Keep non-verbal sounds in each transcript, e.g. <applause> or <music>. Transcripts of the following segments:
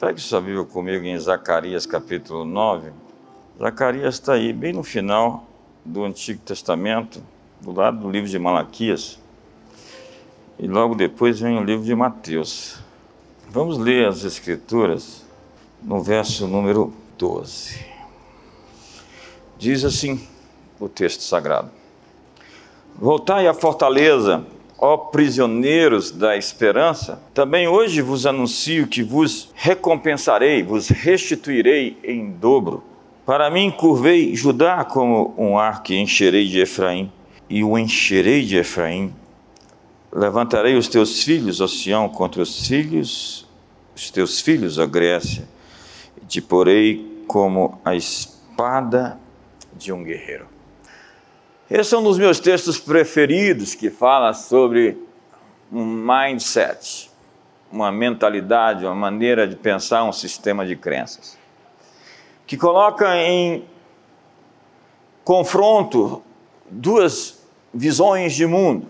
Pegue sua Bíblia comigo em Zacarias capítulo 9. Zacarias está aí, bem no final do Antigo Testamento, do lado do livro de Malaquias. E logo depois vem o livro de Mateus. Vamos ler as Escrituras no verso número 12. Diz assim o texto sagrado: Voltai à fortaleza, ó prisioneiros da esperança, também hoje vos anuncio que vos recompensarei, vos restituirei em dobro. Para mim curvei Judá como um ar que encherei de Efraim, e o encherei de Efraim. Levantarei os teus filhos, ó Sião, contra os filhos, os teus filhos, ó Grécia, e te porei como a espada de um guerreiro. Esse é um dos meus textos preferidos que fala sobre um mindset, uma mentalidade, uma maneira de pensar um sistema de crenças, que coloca em confronto duas visões de mundo.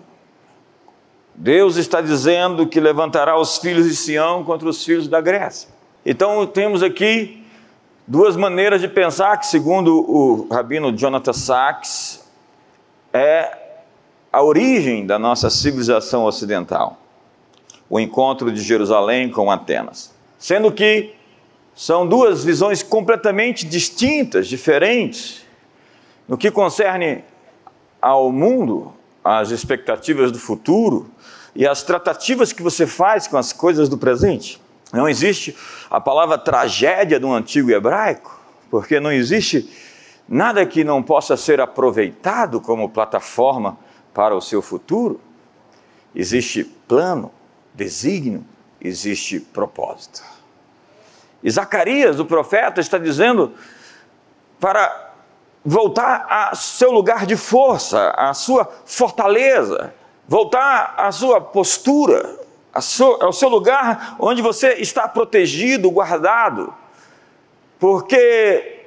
Deus está dizendo que levantará os filhos de Sião contra os filhos da Grécia. Então temos aqui duas maneiras de pensar que, segundo o rabino Jonathan Sachs, é a origem da nossa civilização ocidental, o encontro de Jerusalém com Atenas. Sendo que são duas visões completamente distintas, diferentes, no que concerne ao mundo, às expectativas do futuro e às tratativas que você faz com as coisas do presente. Não existe a palavra tragédia do antigo hebraico, porque não existe nada que não possa ser aproveitado como plataforma para o seu futuro. Existe plano, desígnio, existe propósito. E Zacarias, o profeta, está dizendo para voltar a seu lugar de força, a sua fortaleza, voltar à sua postura, ao seu lugar onde você está protegido, guardado, porque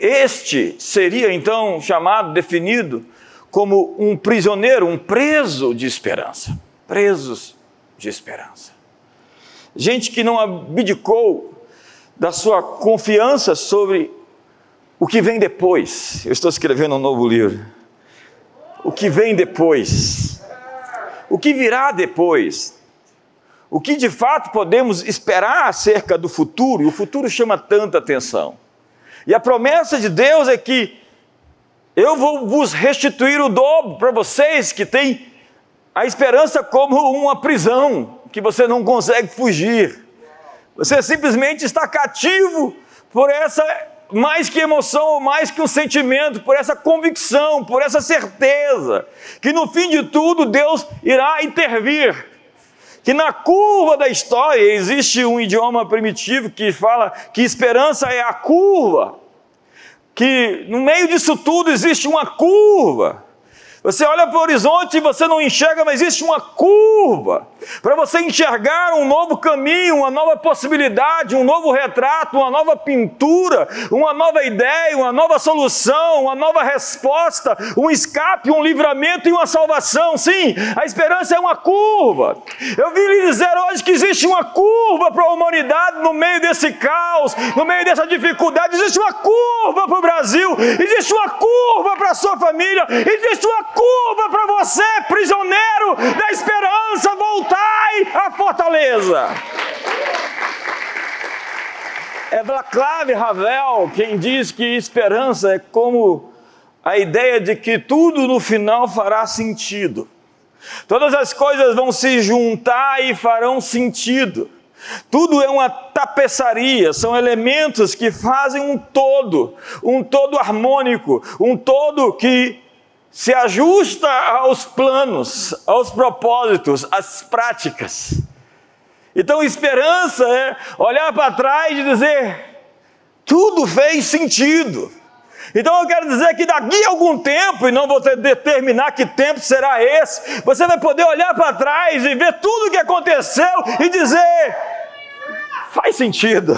este seria então chamado, definido como um prisioneiro, um preso de esperança. Presos de esperança. Gente que não abdicou da sua confiança sobre o que vem depois. Eu estou escrevendo um novo livro. O que vem depois. O que virá depois. O que de fato podemos esperar acerca do futuro, e o futuro chama tanta atenção. E a promessa de Deus é que eu vou vos restituir o dobro para vocês que têm a esperança como uma prisão, que você não consegue fugir. Você simplesmente está cativo por essa, mais que emoção, mais que um sentimento, por essa convicção, por essa certeza, que no fim de tudo Deus irá intervir que na curva da história existe um idioma primitivo que fala que esperança é a curva, que no meio disso tudo existe uma curva. Você olha para o horizonte e você não enxerga, mas existe uma curva para você enxergar um novo caminho, uma nova possibilidade, um novo retrato, uma nova pintura, uma nova ideia, uma nova solução, uma nova resposta, um escape, um livramento e uma salvação. Sim, a esperança é uma curva. Eu vim lhe dizer hoje que existe uma curva para a humanidade no meio desse caos, no meio dessa dificuldade. Existe uma curva para o Brasil, existe uma curva para a sua família, existe uma curva para você, prisioneiro da esperança, voltai à fortaleza. É Vlaclave Ravel quem diz que esperança é como a ideia de que tudo no final fará sentido. Todas as coisas vão se juntar e farão sentido. Tudo é uma tapeçaria, são elementos que fazem um todo, um todo harmônico, um todo que se ajusta aos planos, aos propósitos, às práticas. Então, esperança é olhar para trás e dizer: tudo fez sentido. Então eu quero dizer que daqui a algum tempo, e não vou determinar que tempo será esse, você vai poder olhar para trás e ver tudo o que aconteceu e dizer: faz sentido.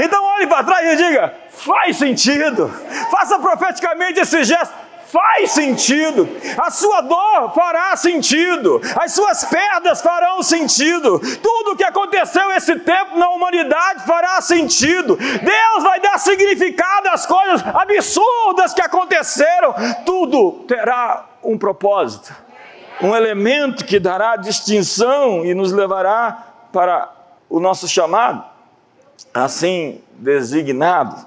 Então olhe para trás e diga: faz sentido. Faça profeticamente esse gesto faz sentido, a sua dor fará sentido, as suas perdas farão sentido, tudo o que aconteceu esse tempo na humanidade fará sentido. Deus vai dar significado às coisas absurdas que aconteceram, tudo terá um propósito, um elemento que dará distinção e nos levará para o nosso chamado, assim designado,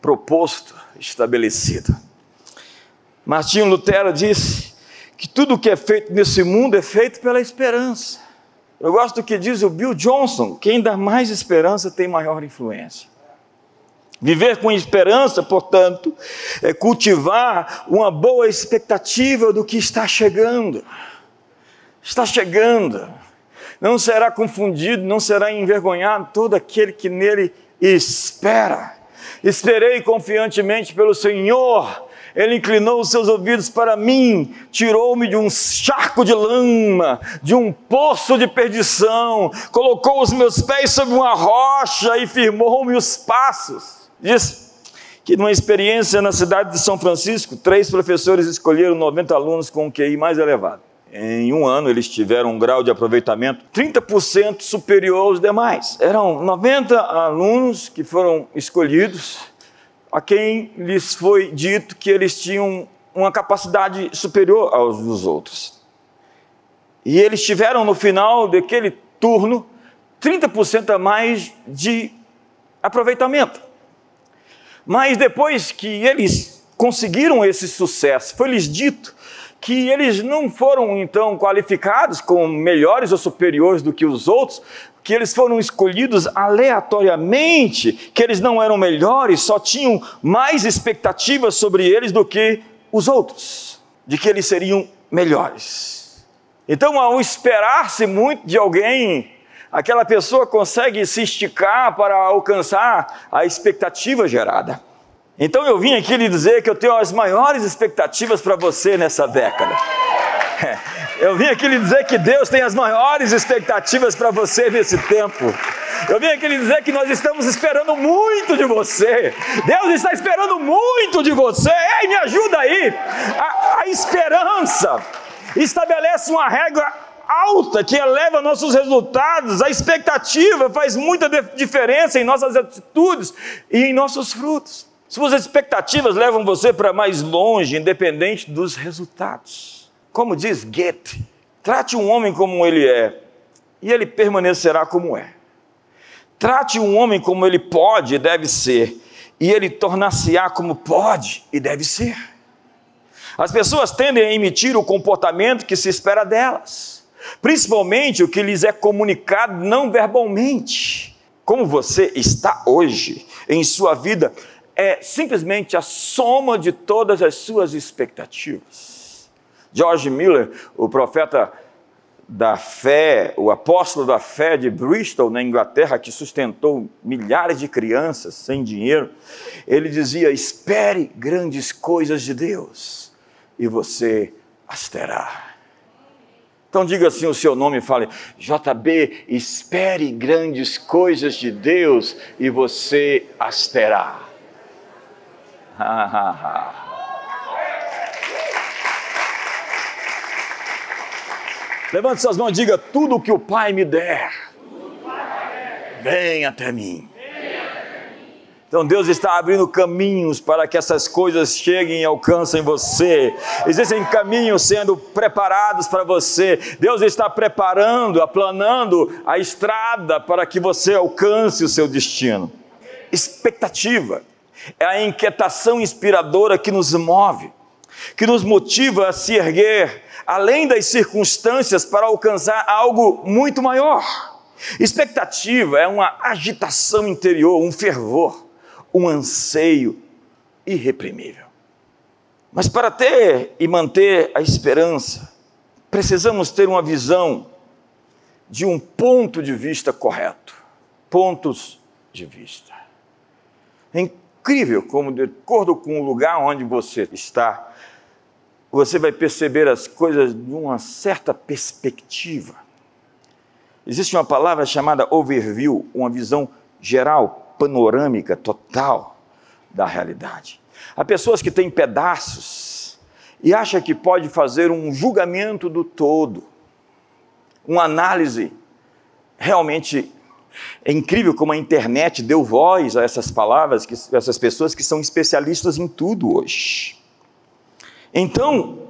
proposto, estabelecido. Martinho Lutero disse que tudo o que é feito nesse mundo é feito pela esperança. Eu gosto do que diz o Bill Johnson: quem dá mais esperança tem maior influência. Viver com esperança, portanto, é cultivar uma boa expectativa do que está chegando. Está chegando. Não será confundido, não será envergonhado todo aquele que nele espera. Esperei confiantemente pelo Senhor ele inclinou os seus ouvidos para mim, tirou-me de um charco de lama, de um poço de perdição, colocou os meus pés sobre uma rocha e firmou-me os passos. Diz que numa experiência na cidade de São Francisco, três professores escolheram 90 alunos com o QI mais elevado. Em um ano, eles tiveram um grau de aproveitamento 30% superior aos demais. Eram 90 alunos que foram escolhidos a quem lhes foi dito que eles tinham uma capacidade superior aos dos outros. E eles tiveram no final daquele turno 30% a mais de aproveitamento. Mas depois que eles conseguiram esse sucesso, foi-lhes dito que eles não foram então qualificados como melhores ou superiores do que os outros, que eles foram escolhidos aleatoriamente, que eles não eram melhores, só tinham mais expectativas sobre eles do que os outros, de que eles seriam melhores. Então, ao esperar-se muito de alguém, aquela pessoa consegue se esticar para alcançar a expectativa gerada. Então, eu vim aqui lhe dizer que eu tenho as maiores expectativas para você nessa década. Eu vim aqui lhe dizer que Deus tem as maiores expectativas para você nesse tempo. Eu vim aqui lhe dizer que nós estamos esperando muito de você. Deus está esperando muito de você. Ei, me ajuda aí. A, a esperança estabelece uma regra alta que eleva nossos resultados. A expectativa faz muita diferença em nossas atitudes e em nossos frutos. Suas expectativas levam você para mais longe, independente dos resultados. Como diz Goethe, trate um homem como ele é, e ele permanecerá como é. Trate um homem como ele pode e deve ser, e ele tornar-se-á como pode e deve ser. As pessoas tendem a emitir o comportamento que se espera delas, principalmente o que lhes é comunicado não verbalmente. Como você está hoje em sua vida é simplesmente a soma de todas as suas expectativas. George Miller, o profeta da fé, o apóstolo da fé de Bristol, na Inglaterra, que sustentou milhares de crianças sem dinheiro, ele dizia: espere grandes coisas de Deus e você as terá. Então diga assim o seu nome e fale: JB, espere grandes coisas de Deus e você as terá. <laughs> Levante suas mãos e diga: tudo que o Pai me der, vem até mim. Então Deus está abrindo caminhos para que essas coisas cheguem e alcancem você. Existem caminhos sendo preparados para você. Deus está preparando, aplanando a estrada para que você alcance o seu destino. Expectativa é a inquietação inspiradora que nos move, que nos motiva a se erguer, além das circunstâncias para alcançar algo muito maior. Expectativa é uma agitação interior, um fervor, um anseio irreprimível. Mas para ter e manter a esperança, precisamos ter uma visão de um ponto de vista correto. Pontos de vista. É incrível como, de acordo com o lugar onde você está, você vai perceber as coisas de uma certa perspectiva. Existe uma palavra chamada overview, uma visão geral, panorâmica, total da realidade. Há pessoas que têm pedaços e acha que pode fazer um julgamento do todo, uma análise. Realmente é incrível como a internet deu voz a essas palavras, que, essas pessoas que são especialistas em tudo hoje. Então,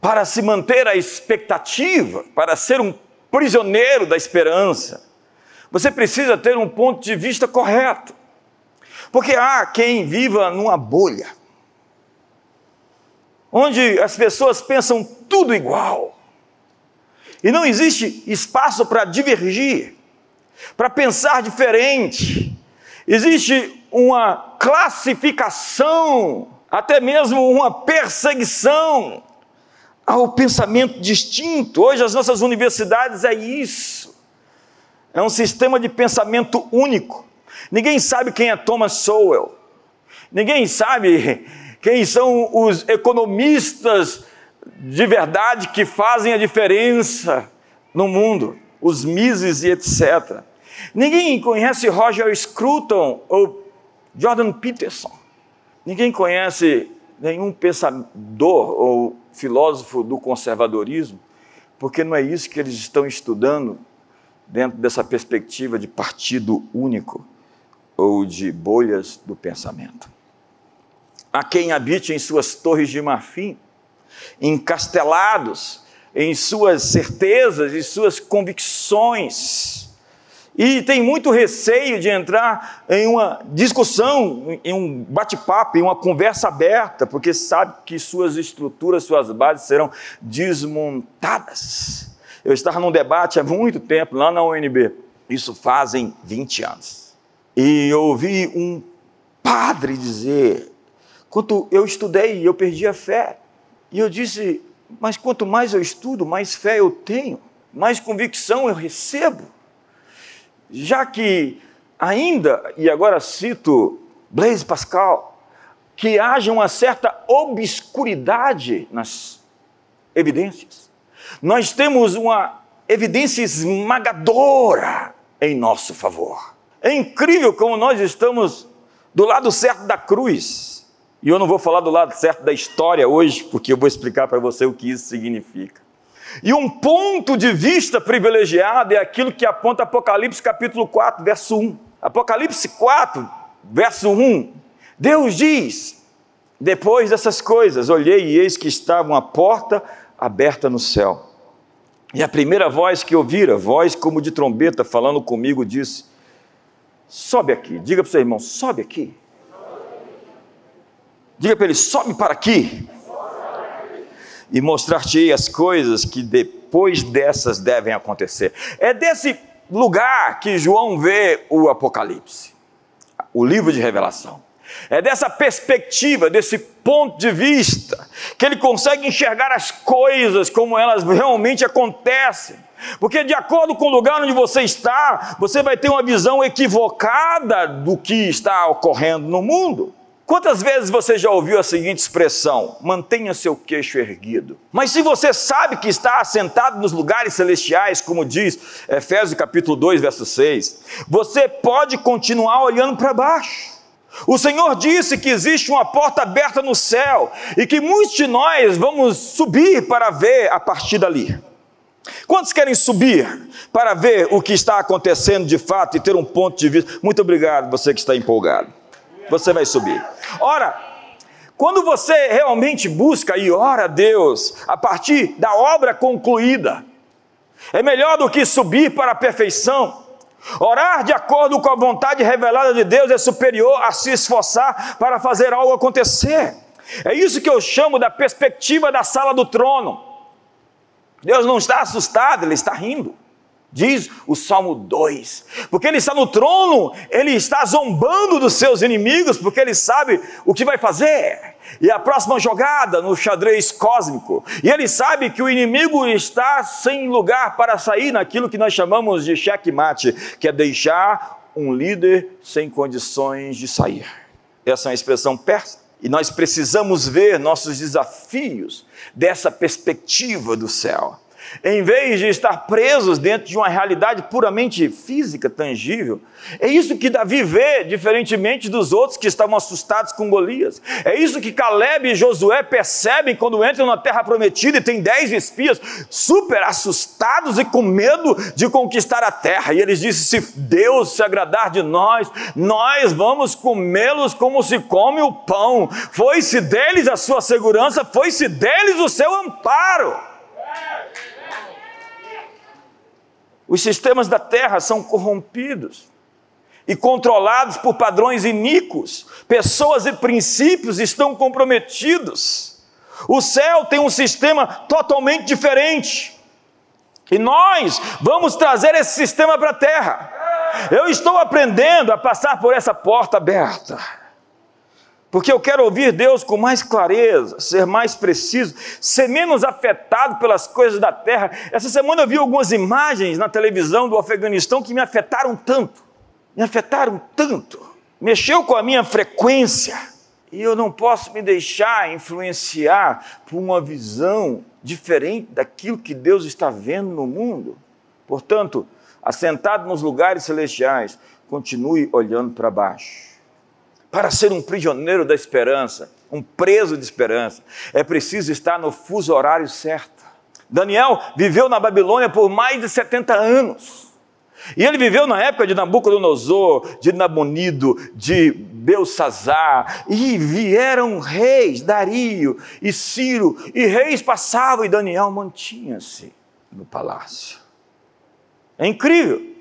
para se manter a expectativa, para ser um prisioneiro da esperança, você precisa ter um ponto de vista correto. Porque há quem viva numa bolha, onde as pessoas pensam tudo igual, e não existe espaço para divergir, para pensar diferente. Existe uma classificação, até mesmo uma perseguição ao pensamento distinto. Hoje as nossas universidades é isso. É um sistema de pensamento único. Ninguém sabe quem é Thomas Sowell. Ninguém sabe <laughs> quem são os economistas de verdade que fazem a diferença no mundo, os Mises e etc. Ninguém conhece Roger Scruton ou Jordan Peterson. Ninguém conhece nenhum pensador ou filósofo do conservadorismo, porque não é isso que eles estão estudando dentro dessa perspectiva de partido único ou de bolhas do pensamento. Há quem habite em suas torres de marfim, encastelados em suas certezas e suas convicções, e tem muito receio de entrar em uma discussão, em um bate-papo, em uma conversa aberta, porque sabe que suas estruturas, suas bases serão desmontadas. Eu estava num debate há muito tempo, lá na UNB, isso fazem 20 anos, e eu ouvi um padre dizer: quanto eu estudei, eu perdi a fé. E eu disse: mas quanto mais eu estudo, mais fé eu tenho, mais convicção eu recebo já que ainda, e agora cito Blaise Pascal, que haja uma certa obscuridade nas evidências. Nós temos uma evidência esmagadora em nosso favor. É incrível como nós estamos do lado certo da cruz. E eu não vou falar do lado certo da história hoje, porque eu vou explicar para você o que isso significa. E um ponto de vista privilegiado é aquilo que aponta Apocalipse capítulo 4, verso 1. Apocalipse 4, verso 1. Deus diz: Depois dessas coisas, olhei e eis que estava uma porta aberta no céu. E a primeira voz que ouvira, voz como de trombeta falando comigo, disse: Sobe aqui. Diga para o seu irmão: Sobe aqui. Diga para ele: Sobe para aqui e mostrar-te as coisas que depois dessas devem acontecer. É desse lugar que João vê o Apocalipse, o livro de Revelação. É dessa perspectiva, desse ponto de vista, que ele consegue enxergar as coisas como elas realmente acontecem. Porque, de acordo com o lugar onde você está, você vai ter uma visão equivocada do que está ocorrendo no mundo. Quantas vezes você já ouviu a seguinte expressão: mantenha seu queixo erguido? Mas se você sabe que está assentado nos lugares celestiais, como diz Efésios capítulo 2, verso 6, você pode continuar olhando para baixo. O Senhor disse que existe uma porta aberta no céu e que muitos de nós vamos subir para ver a partir dali. Quantos querem subir para ver o que está acontecendo de fato e ter um ponto de vista? Muito obrigado, você que está empolgado você vai subir. Ora, quando você realmente busca e ora a Deus a partir da obra concluída, é melhor do que subir para a perfeição. Orar de acordo com a vontade revelada de Deus é superior a se esforçar para fazer algo acontecer. É isso que eu chamo da perspectiva da sala do trono. Deus não está assustado, Ele está rindo diz o Salmo 2. Porque ele está no trono, ele está zombando dos seus inimigos, porque ele sabe o que vai fazer. E a próxima jogada no xadrez cósmico. E ele sabe que o inimigo está sem lugar para sair naquilo que nós chamamos de checkmate, que é deixar um líder sem condições de sair. Essa é uma expressão persa. E nós precisamos ver nossos desafios dessa perspectiva do céu. Em vez de estar presos dentro de uma realidade puramente física, tangível. É isso que Davi vê, diferentemente dos outros que estavam assustados com Golias. É isso que Caleb e Josué percebem quando entram na terra prometida e tem dez espias super assustados e com medo de conquistar a terra. E eles dizem: se Deus se agradar de nós, nós vamos comê-los como se come o pão. Foi-se deles a sua segurança, foi-se deles o seu amparo. Os sistemas da terra são corrompidos e controlados por padrões iníquos. Pessoas e princípios estão comprometidos. O céu tem um sistema totalmente diferente. E nós vamos trazer esse sistema para a terra. Eu estou aprendendo a passar por essa porta aberta porque eu quero ouvir Deus com mais clareza, ser mais preciso, ser menos afetado pelas coisas da terra. Essa semana eu vi algumas imagens na televisão do Afeganistão que me afetaram tanto, me afetaram tanto, mexeu com a minha frequência. E eu não posso me deixar influenciar por uma visão diferente daquilo que Deus está vendo no mundo. Portanto, assentado nos lugares celestiais, continue olhando para baixo para ser um prisioneiro da esperança, um preso de esperança, é preciso estar no fuso horário certo. Daniel viveu na Babilônia por mais de 70 anos. E ele viveu na época de Nabucodonosor, de Nabonido, de Belsazar, e vieram reis, Dario e Ciro, e reis passavam e Daniel mantinha-se no palácio. É incrível.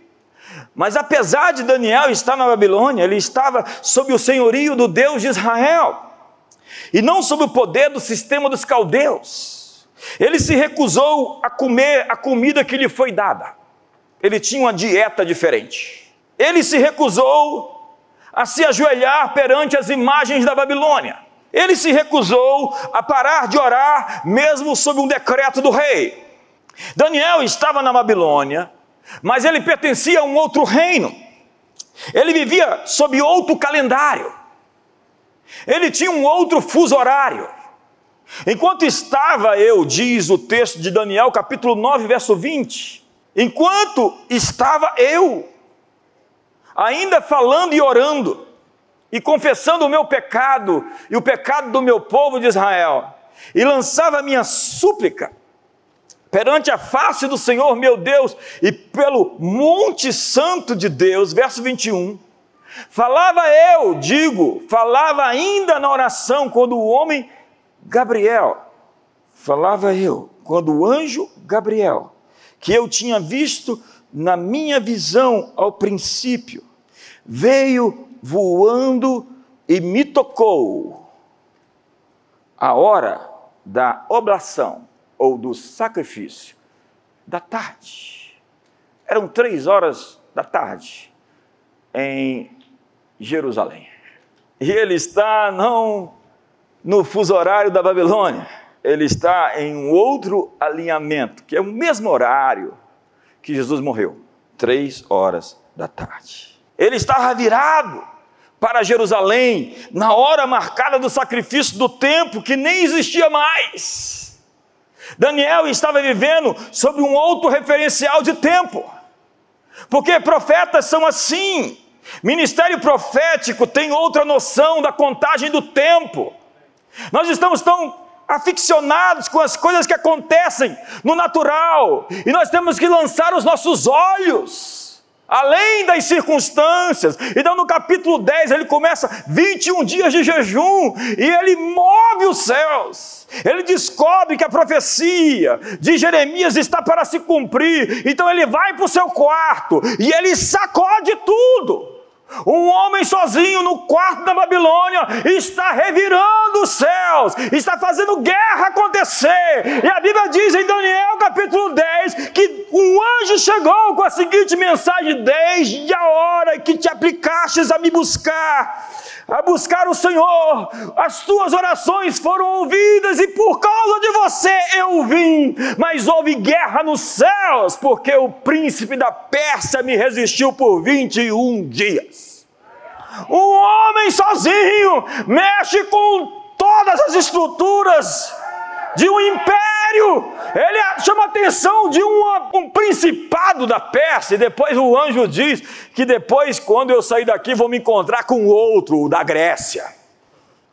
Mas apesar de Daniel estar na Babilônia, ele estava sob o senhorio do Deus de Israel, e não sob o poder do sistema dos caldeus. Ele se recusou a comer a comida que lhe foi dada. Ele tinha uma dieta diferente. Ele se recusou a se ajoelhar perante as imagens da Babilônia. Ele se recusou a parar de orar, mesmo sob um decreto do rei. Daniel estava na Babilônia, mas ele pertencia a um outro reino. Ele vivia sob outro calendário. Ele tinha um outro fuso horário. Enquanto estava eu, diz o texto de Daniel, capítulo 9, verso 20, enquanto estava eu, ainda falando e orando, e confessando o meu pecado e o pecado do meu povo de Israel, e lançava minha súplica perante a face do Senhor meu Deus e pelo monte santo de Deus, verso 21. Falava eu, digo, falava ainda na oração quando o homem Gabriel, falava eu, quando o anjo Gabriel, que eu tinha visto na minha visão ao princípio, veio voando e me tocou. A hora da oblação ou do sacrifício da tarde. Eram três horas da tarde em Jerusalém. E ele está não no fuso horário da Babilônia, ele está em um outro alinhamento, que é o mesmo horário que Jesus morreu, três horas da tarde. Ele estava virado para Jerusalém na hora marcada do sacrifício do templo que nem existia mais. Daniel estava vivendo sob um outro referencial de tempo, porque profetas são assim. Ministério profético tem outra noção da contagem do tempo. Nós estamos tão aficionados com as coisas que acontecem no natural, e nós temos que lançar os nossos olhos além das circunstâncias. Então, no capítulo 10, ele começa 21 dias de jejum e ele move os céus. Ele descobre que a profecia de Jeremias está para se cumprir. Então, ele vai para o seu quarto e ele sacode tudo. Um homem sozinho no quarto da Babilônia está revirando os céus, está fazendo guerra acontecer. E a Bíblia diz em Daniel capítulo 10 que um anjo chegou com a seguinte mensagem: Desde a hora que te aplicastes a me buscar, a buscar o Senhor, as tuas orações foram ouvidas e por causa de você eu vim. Mas houve guerra nos céus, porque o príncipe da Pérsia me resistiu por 21 dias. Um homem sozinho mexe com todas as estruturas de um império ele chama a atenção de uma, um principado da Pérsia, e depois o anjo diz que depois, quando eu sair daqui, vou me encontrar com outro, da Grécia.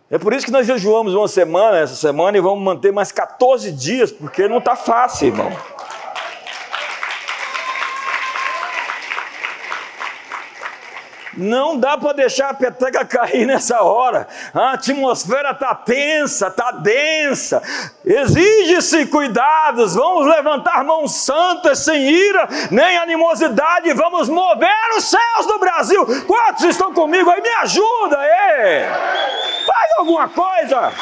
É por isso que nós jejuamos uma semana, essa semana, e vamos manter mais 14 dias, porque não está fácil, irmão. Não dá para deixar a peteca cair nessa hora. A atmosfera está tensa, está densa. Exige-se cuidados. Vamos levantar mãos santas sem ira nem animosidade. Vamos mover os céus do Brasil. Quantos estão comigo aí? Me ajuda aí. Faz alguma coisa.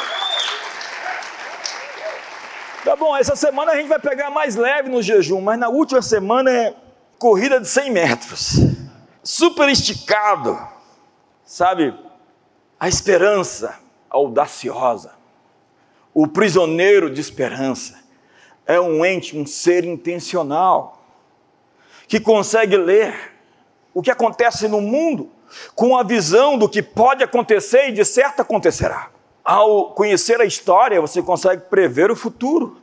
Tá bom, essa semana a gente vai pegar mais leve no jejum, mas na última semana é corrida de 100 metros super esticado, sabe? A esperança audaciosa, o prisioneiro de esperança, é um ente, um ser intencional, que consegue ler o que acontece no mundo com a visão do que pode acontecer e de certo acontecerá. Ao conhecer a história, você consegue prever o futuro,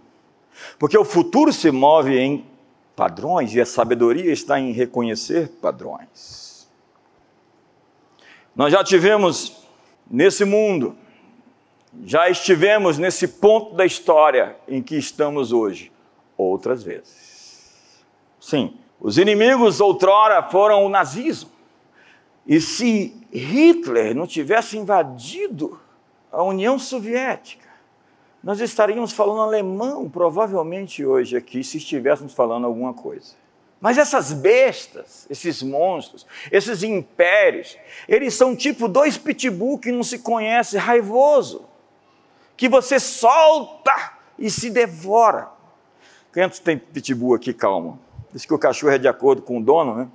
porque o futuro se move em padrões e a sabedoria está em reconhecer padrões. Nós já tivemos nesse mundo, já estivemos nesse ponto da história em que estamos hoje, outras vezes. Sim, os inimigos outrora foram o nazismo. E se Hitler não tivesse invadido a União Soviética, nós estaríamos falando alemão, provavelmente hoje aqui, se estivéssemos falando alguma coisa. Mas essas bestas, esses monstros, esses impérios, eles são tipo dois pitbull que não se conhece, raivoso, que você solta e se devora. Quantos tem pitbull aqui, calma? Diz que o cachorro é de acordo com o dono, né?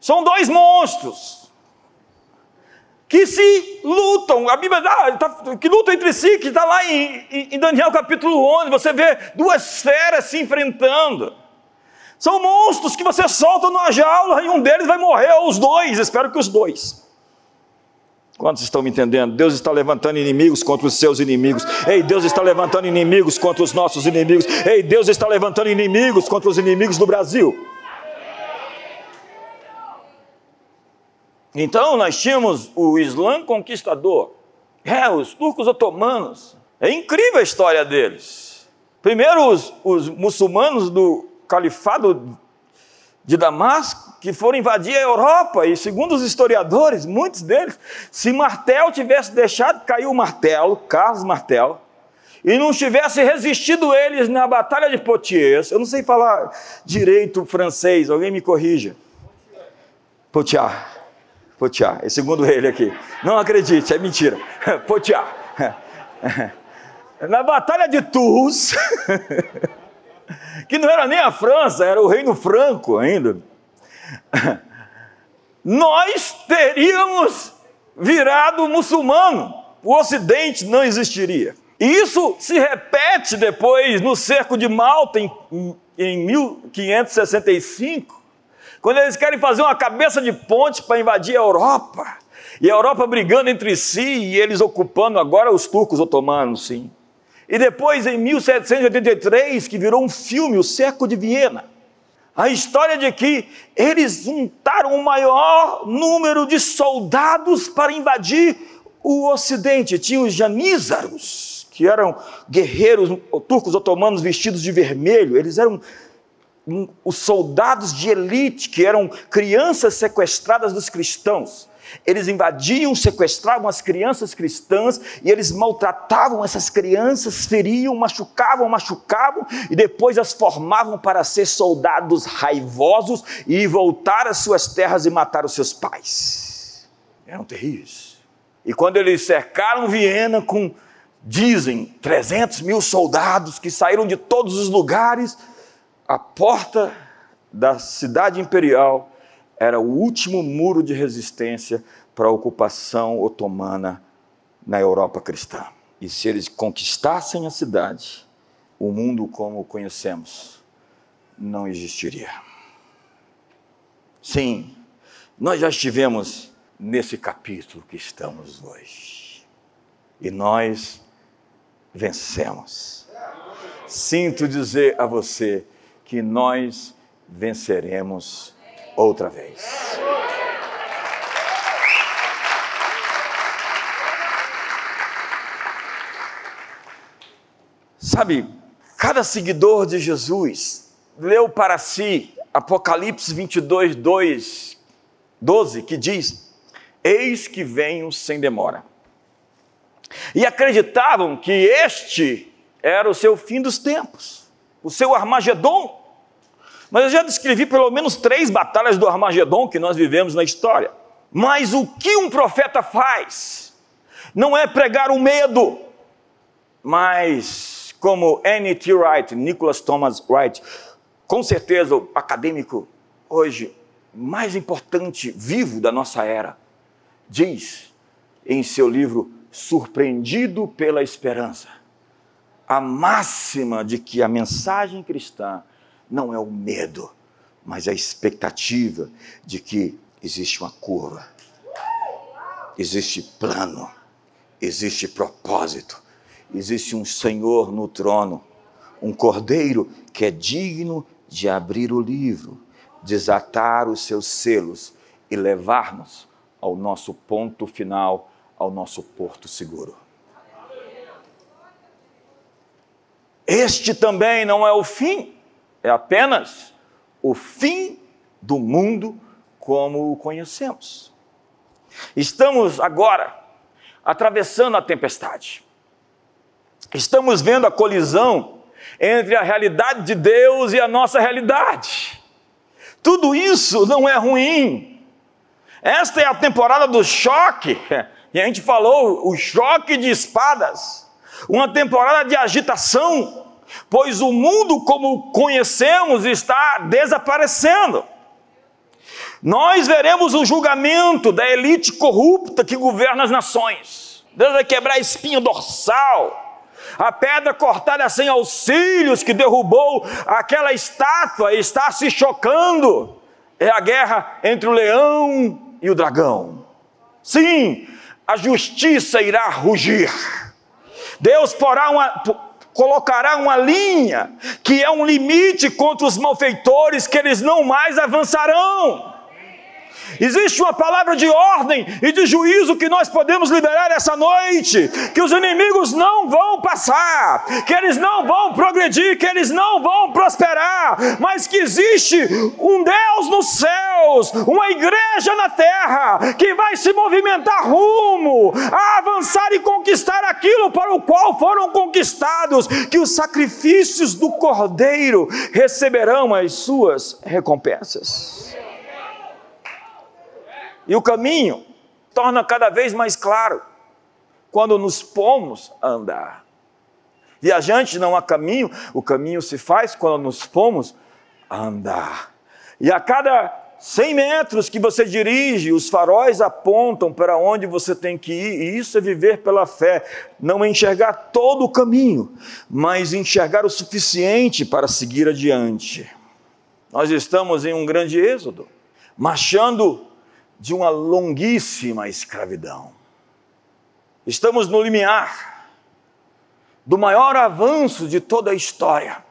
São dois monstros que se lutam, a Bíblia dá, tá, que lutam entre si, que está lá em, em, Daniel capítulo 11, você vê duas feras se enfrentando. São monstros que você solta numa jaula e um deles vai morrer, ou os dois, espero que os dois. Quantos estão me entendendo? Deus está levantando inimigos contra os seus inimigos. Ei, Deus está levantando inimigos contra os nossos inimigos. Ei, Deus está levantando inimigos contra os inimigos do Brasil. Então nós tínhamos o Islã conquistador, é, os turcos otomanos. É incrível a história deles. Primeiro os, os muçulmanos do califado de Damasco, que foram invadir a Europa, e segundo os historiadores, muitos deles, se Martel tivesse deixado cair o martelo, Carlos Martel, e não tivesse resistido eles na Batalha de Poitiers, eu não sei falar direito francês, alguém me corrija. Poitiers. Potiá, é segundo ele aqui. Não acredite, é mentira. <laughs> Potiá. <laughs> Na Batalha de Tours, <laughs> que não era nem a França, era o Reino Franco ainda, nós teríamos virado muçulmano. O Ocidente não existiria. E isso se repete depois no cerco de Malta em, em 1565 quando eles querem fazer uma cabeça de ponte para invadir a Europa, e a Europa brigando entre si e eles ocupando agora os turcos otomanos, sim. E depois, em 1783, que virou um filme, O Cerco de Viena, a história de que eles juntaram o maior número de soldados para invadir o Ocidente. Tinha os janízaros, que eram guerreiros turcos otomanos vestidos de vermelho, eles eram os soldados de elite, que eram crianças sequestradas dos cristãos. Eles invadiam, sequestravam as crianças cristãs e eles maltratavam essas crianças, feriam, machucavam, machucavam e depois as formavam para ser soldados raivosos e voltar às suas terras e matar os seus pais. Eram terríveis. E quando eles cercaram Viena com, dizem, 300 mil soldados que saíram de todos os lugares, a porta da cidade imperial era o último muro de resistência para a ocupação otomana na Europa cristã. E se eles conquistassem a cidade, o mundo como o conhecemos não existiria. Sim, nós já estivemos nesse capítulo que estamos hoje. E nós vencemos. sinto dizer a você que nós venceremos outra vez. Sabe, cada seguidor de Jesus leu para si Apocalipse 22, 2, 12, que diz: Eis que venho sem demora. E acreditavam que este era o seu fim dos tempos, o seu Armagedon. Mas eu já descrevi pelo menos três batalhas do Armagedon que nós vivemos na história. Mas o que um profeta faz não é pregar o medo, mas como N.T. Wright, Nicholas Thomas Wright, com certeza o acadêmico hoje mais importante vivo da nossa era, diz em seu livro Surpreendido pela Esperança, a máxima de que a mensagem cristã não é o medo, mas a expectativa de que existe uma curva, existe plano, existe propósito, existe um Senhor no trono, um Cordeiro que é digno de abrir o livro, desatar os seus selos e levar-nos ao nosso ponto final, ao nosso porto seguro. Este também não é o fim, é apenas o fim do mundo como o conhecemos. Estamos agora atravessando a tempestade. Estamos vendo a colisão entre a realidade de Deus e a nossa realidade. Tudo isso não é ruim. Esta é a temporada do choque, e a gente falou o choque de espadas, uma temporada de agitação, pois o mundo como conhecemos está desaparecendo. Nós veremos o julgamento da elite corrupta que governa as nações. Deus vai quebrar a espinha dorsal a pedra cortada sem auxílios que derrubou aquela estátua está se chocando. É a guerra entre o leão e o dragão. Sim, a justiça irá rugir. Deus porá uma, colocará uma linha que é um limite contra os malfeitores que eles não mais avançarão. Existe uma palavra de ordem e de juízo que nós podemos liberar essa noite: que os inimigos não vão passar, que eles não vão progredir, que eles não vão prosperar, mas que existe um Deus nos céus, uma igreja na terra que vai se movimentar rumo a avançar e conquistar aquilo para o qual foram conquistados, que os sacrifícios do Cordeiro receberão as suas recompensas. E o caminho torna cada vez mais claro quando nos pomos a andar. Viajante não há caminho, o caminho se faz quando nos pomos a andar. E a cada 100 metros que você dirige, os faróis apontam para onde você tem que ir, e isso é viver pela fé. Não enxergar todo o caminho, mas enxergar o suficiente para seguir adiante. Nós estamos em um grande êxodo, marchando de uma longuíssima escravidão. Estamos no limiar do maior avanço de toda a história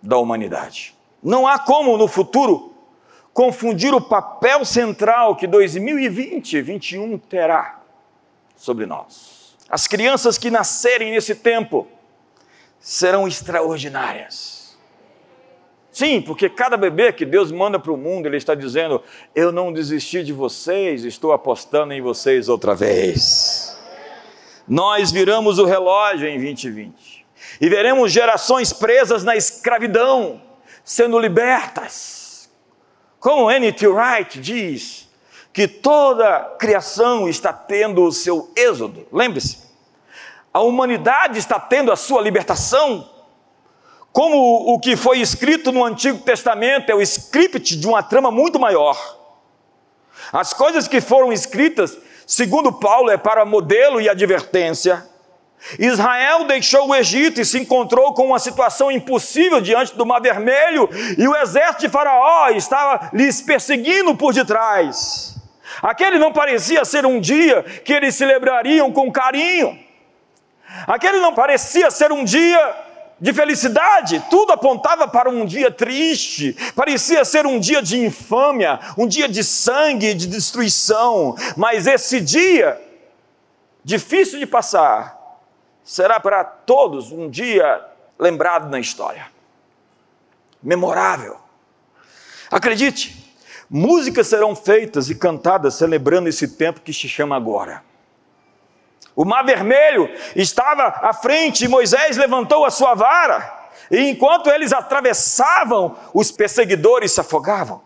da humanidade. Não há como no futuro confundir o papel central que 2020 e 21 terá sobre nós. As crianças que nascerem nesse tempo serão extraordinárias Sim, porque cada bebê que Deus manda para o mundo, Ele está dizendo: Eu não desisti de vocês, estou apostando em vocês outra vez. Nós viramos o relógio em 2020 e veremos gerações presas na escravidão sendo libertas. Como N.T. Wright diz, que toda criação está tendo o seu êxodo. Lembre-se, a humanidade está tendo a sua libertação como o que foi escrito no Antigo Testamento é o script de uma trama muito maior. As coisas que foram escritas, segundo Paulo, é para modelo e advertência. Israel deixou o Egito e se encontrou com uma situação impossível diante do Mar Vermelho, e o exército de Faraó estava lhes perseguindo por detrás. Aquele não parecia ser um dia que eles celebrariam com carinho. Aquele não parecia ser um dia de felicidade, tudo apontava para um dia triste, parecia ser um dia de infâmia, um dia de sangue, de destruição, mas esse dia, difícil de passar, será para todos um dia lembrado na história, memorável. Acredite, músicas serão feitas e cantadas celebrando esse tempo que se chama agora. O mar vermelho estava à frente e Moisés levantou a sua vara. E enquanto eles atravessavam, os perseguidores se afogavam.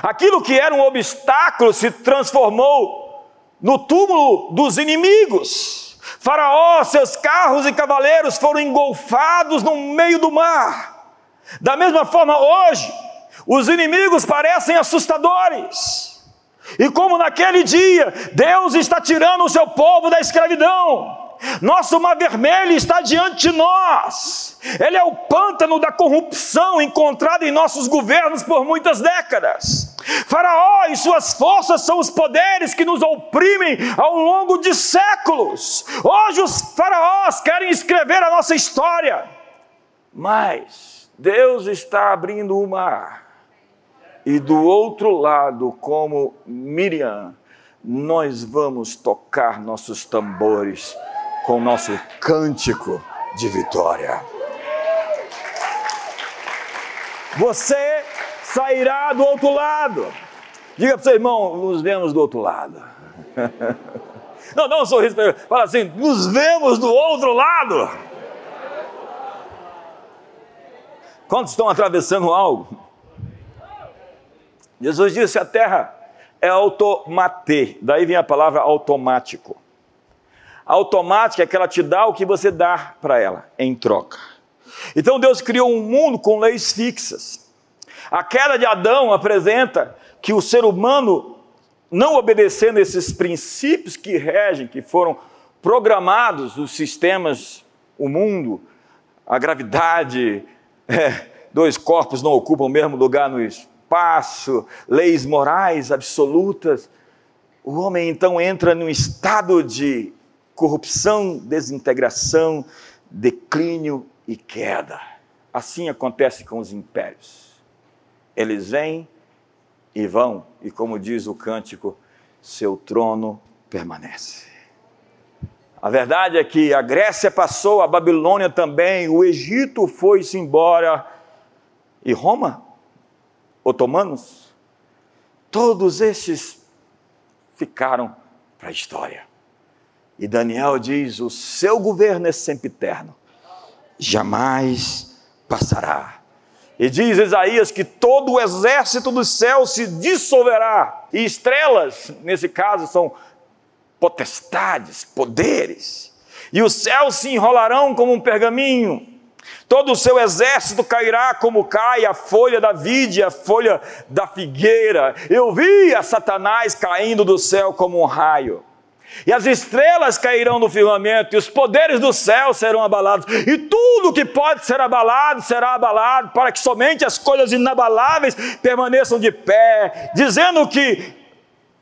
Aquilo que era um obstáculo se transformou no túmulo dos inimigos. Faraó, seus carros e cavaleiros foram engolfados no meio do mar. Da mesma forma, hoje, os inimigos parecem assustadores. E como naquele dia Deus está tirando o seu povo da escravidão, nosso mar vermelho está diante de nós. Ele é o pântano da corrupção encontrado em nossos governos por muitas décadas. Faraó e suas forças são os poderes que nos oprimem ao longo de séculos. Hoje os faraós querem escrever a nossa história, mas Deus está abrindo o mar e do outro lado, como Miriam, nós vamos tocar nossos tambores com nosso cântico de vitória. Você sairá do outro lado. Diga para o seu irmão, nos vemos do outro lado. <laughs> Não, dá um sorriso para ele. Fala assim, nos vemos do outro lado. Quantos estão atravessando algo? Jesus disse: a terra é automate, daí vem a palavra automático. Automática é que ela te dá o que você dá para ela em troca. Então Deus criou um mundo com leis fixas. A queda de Adão apresenta que o ser humano, não obedecendo esses princípios que regem, que foram programados, os sistemas, o mundo, a gravidade, <laughs> é, dois corpos não ocupam o mesmo lugar no espaço espaço, leis morais absolutas, o homem então entra num estado de corrupção, desintegração, declínio e queda. Assim acontece com os impérios. Eles vêm e vão, e como diz o cântico, seu trono permanece. A verdade é que a Grécia passou, a Babilônia também, o Egito foi-se embora e Roma otomanos, todos estes ficaram para a história. E Daniel diz: o seu governo é sempre eterno, jamais passará. E diz Isaías que todo o exército do céu se dissolverá, e estrelas, nesse caso, são potestades, poderes, e os céus se enrolarão como um pergaminho, Todo o seu exército cairá como cai a folha da vide, a folha da figueira. Eu vi a Satanás caindo do céu como um raio. E as estrelas cairão do firmamento, e os poderes do céu serão abalados, e tudo que pode ser abalado será abalado, para que somente as coisas inabaláveis permaneçam de pé, dizendo que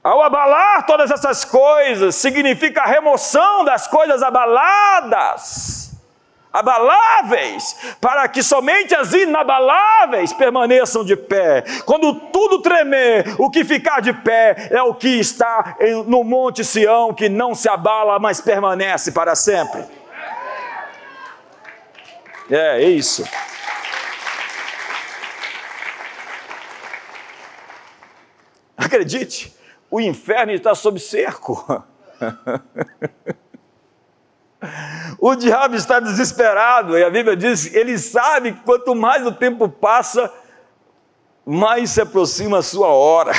ao abalar todas essas coisas, significa a remoção das coisas abaladas abaláveis, para que somente as inabaláveis permaneçam de pé. Quando tudo tremer, o que ficar de pé é o que está no Monte Sião, que não se abala, mas permanece para sempre. É, é isso. Acredite, o inferno está sob cerco. <laughs> O diabo está desesperado, e a Bíblia diz: ele sabe que quanto mais o tempo passa, mais se aproxima a sua hora.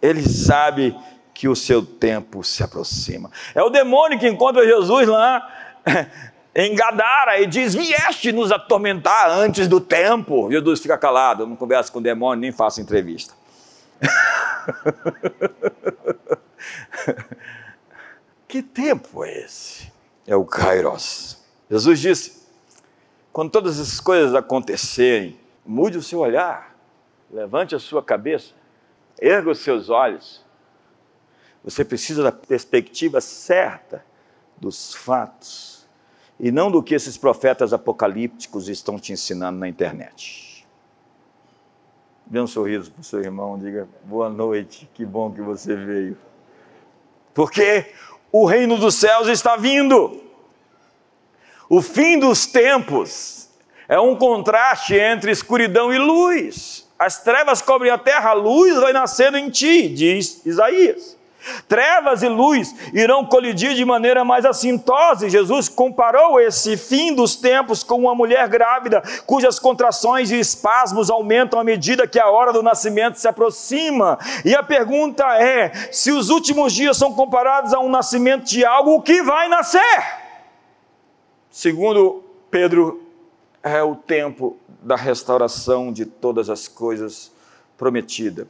Ele sabe que o seu tempo se aproxima. É o demônio que encontra Jesus lá <laughs> em Gadara e diz: Vieste nos atormentar antes do tempo. Jesus fica calado, não conversa com o demônio, nem faço entrevista. <laughs> que tempo é esse? É o Kairos. Jesus disse: quando todas essas coisas acontecerem, mude o seu olhar, levante a sua cabeça, erga os seus olhos. Você precisa da perspectiva certa dos fatos. e não do que esses profetas apocalípticos estão te ensinando na internet. Dê um sorriso para o seu irmão, diga boa noite, que bom que você veio. Porque o reino dos céus está vindo. O fim dos tempos é um contraste entre escuridão e luz. As trevas cobrem a terra, a luz vai nascendo em ti, diz Isaías. Trevas e luz irão colidir de maneira mais assintosa, Jesus comparou esse fim dos tempos com uma mulher grávida, cujas contrações e espasmos aumentam à medida que a hora do nascimento se aproxima. E a pergunta é: se os últimos dias são comparados a um nascimento de algo, o que vai nascer? Segundo Pedro, é o tempo da restauração de todas as coisas prometida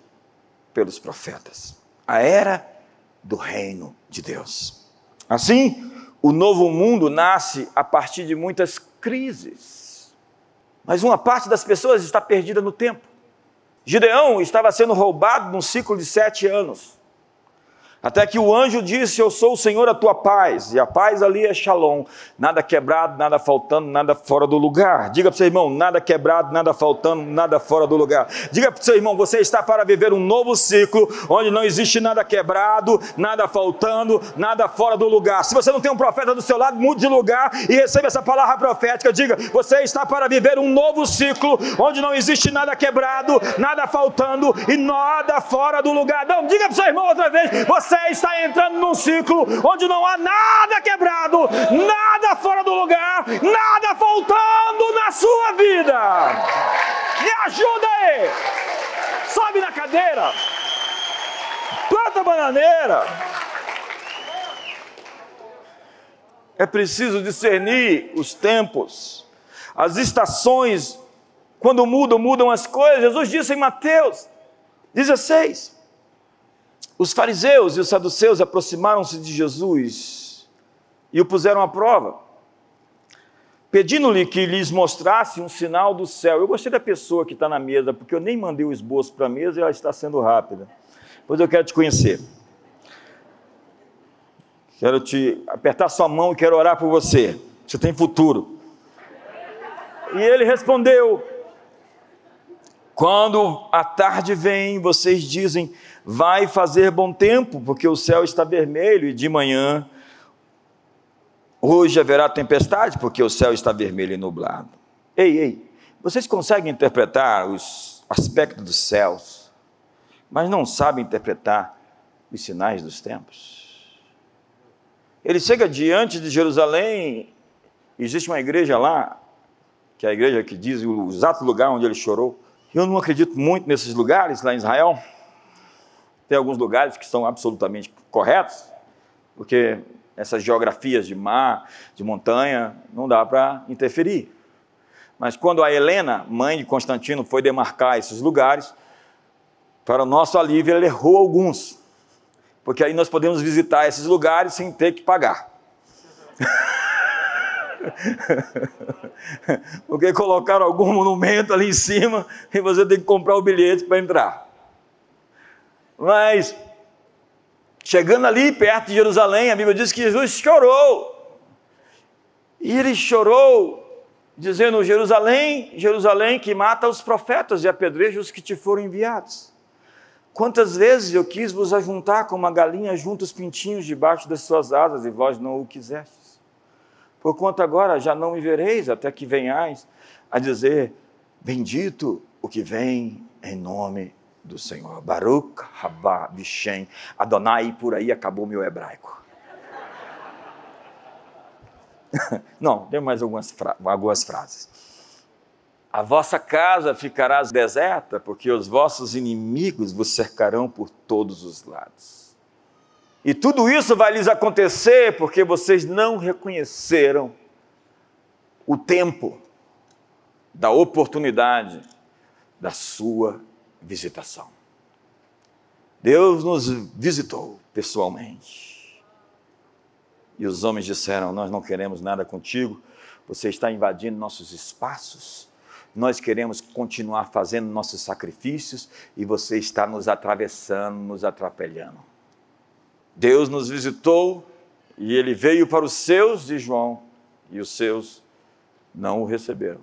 pelos profetas. A era do reino de Deus. Assim, o novo mundo nasce a partir de muitas crises. Mas uma parte das pessoas está perdida no tempo. Gideão estava sendo roubado num ciclo de sete anos. Até que o anjo disse: Eu sou o Senhor a tua paz. E a paz ali é shalom. Nada quebrado, nada faltando, nada fora do lugar. Diga para o seu irmão: nada quebrado, nada faltando, nada fora do lugar. Diga para o seu irmão: você está para viver um novo ciclo, onde não existe nada quebrado, nada faltando, nada fora do lugar. Se você não tem um profeta do seu lado, mude de lugar e receba essa palavra profética. Diga: você está para viver um novo ciclo, onde não existe nada quebrado, nada faltando e nada fora do lugar. Não, diga para o seu irmão outra vez: você você está entrando num ciclo onde não há nada quebrado, nada fora do lugar, nada faltando na sua vida. Me ajuda aí. Sobe na cadeira. Planta bananeira. É preciso discernir os tempos, as estações. Quando mudam, mudam as coisas. Jesus disse em Mateus 16: os fariseus e os saduceus aproximaram-se de Jesus e o puseram à prova, pedindo-lhe que lhes mostrasse um sinal do céu. Eu gostei da pessoa que está na mesa, porque eu nem mandei o esboço para a mesa e ela está sendo rápida. Pois eu quero te conhecer. Quero te apertar sua mão e quero orar por você. Você tem futuro. E ele respondeu: Quando a tarde vem, vocês dizem: vai fazer bom tempo, porque o céu está vermelho, e de manhã, hoje haverá tempestade, porque o céu está vermelho e nublado. Ei, ei, vocês conseguem interpretar os aspectos dos céus, mas não sabem interpretar os sinais dos tempos? Ele chega diante de Jerusalém, existe uma igreja lá, que é a igreja que diz o exato lugar onde ele chorou. Eu não acredito muito nesses lugares lá em Israel, tem alguns lugares que são absolutamente corretos, porque essas geografias de mar, de montanha, não dá para interferir. Mas quando a Helena, mãe de Constantino, foi demarcar esses lugares, para o nosso alívio, ela errou alguns. Porque aí nós podemos visitar esses lugares sem ter que pagar. <laughs> porque colocaram algum monumento ali em cima e você tem que comprar o bilhete para entrar. Mas, chegando ali perto de Jerusalém, a Bíblia diz que Jesus chorou. E ele chorou, dizendo: Jerusalém, Jerusalém, que mata os profetas e apedreja os que te foram enviados. Quantas vezes eu quis vos ajuntar como uma galinha junto os pintinhos debaixo das suas asas, e vós não o quisestes. Porquanto agora já não me vereis, até que venhais a dizer: Bendito o que vem em nome do Senhor. Baruch Rabá Vishem Adonai, por aí acabou meu hebraico. <laughs> Não, tem mais algumas, fra algumas frases. A vossa casa ficará deserta, porque os vossos inimigos vos cercarão por todos os lados. E tudo isso vai lhes acontecer porque vocês não reconheceram o tempo da oportunidade da sua visitação. Deus nos visitou pessoalmente. E os homens disseram: Nós não queremos nada contigo, você está invadindo nossos espaços, nós queremos continuar fazendo nossos sacrifícios e você está nos atravessando, nos atrapalhando. Deus nos visitou e ele veio para os seus, de João, e os seus não o receberam.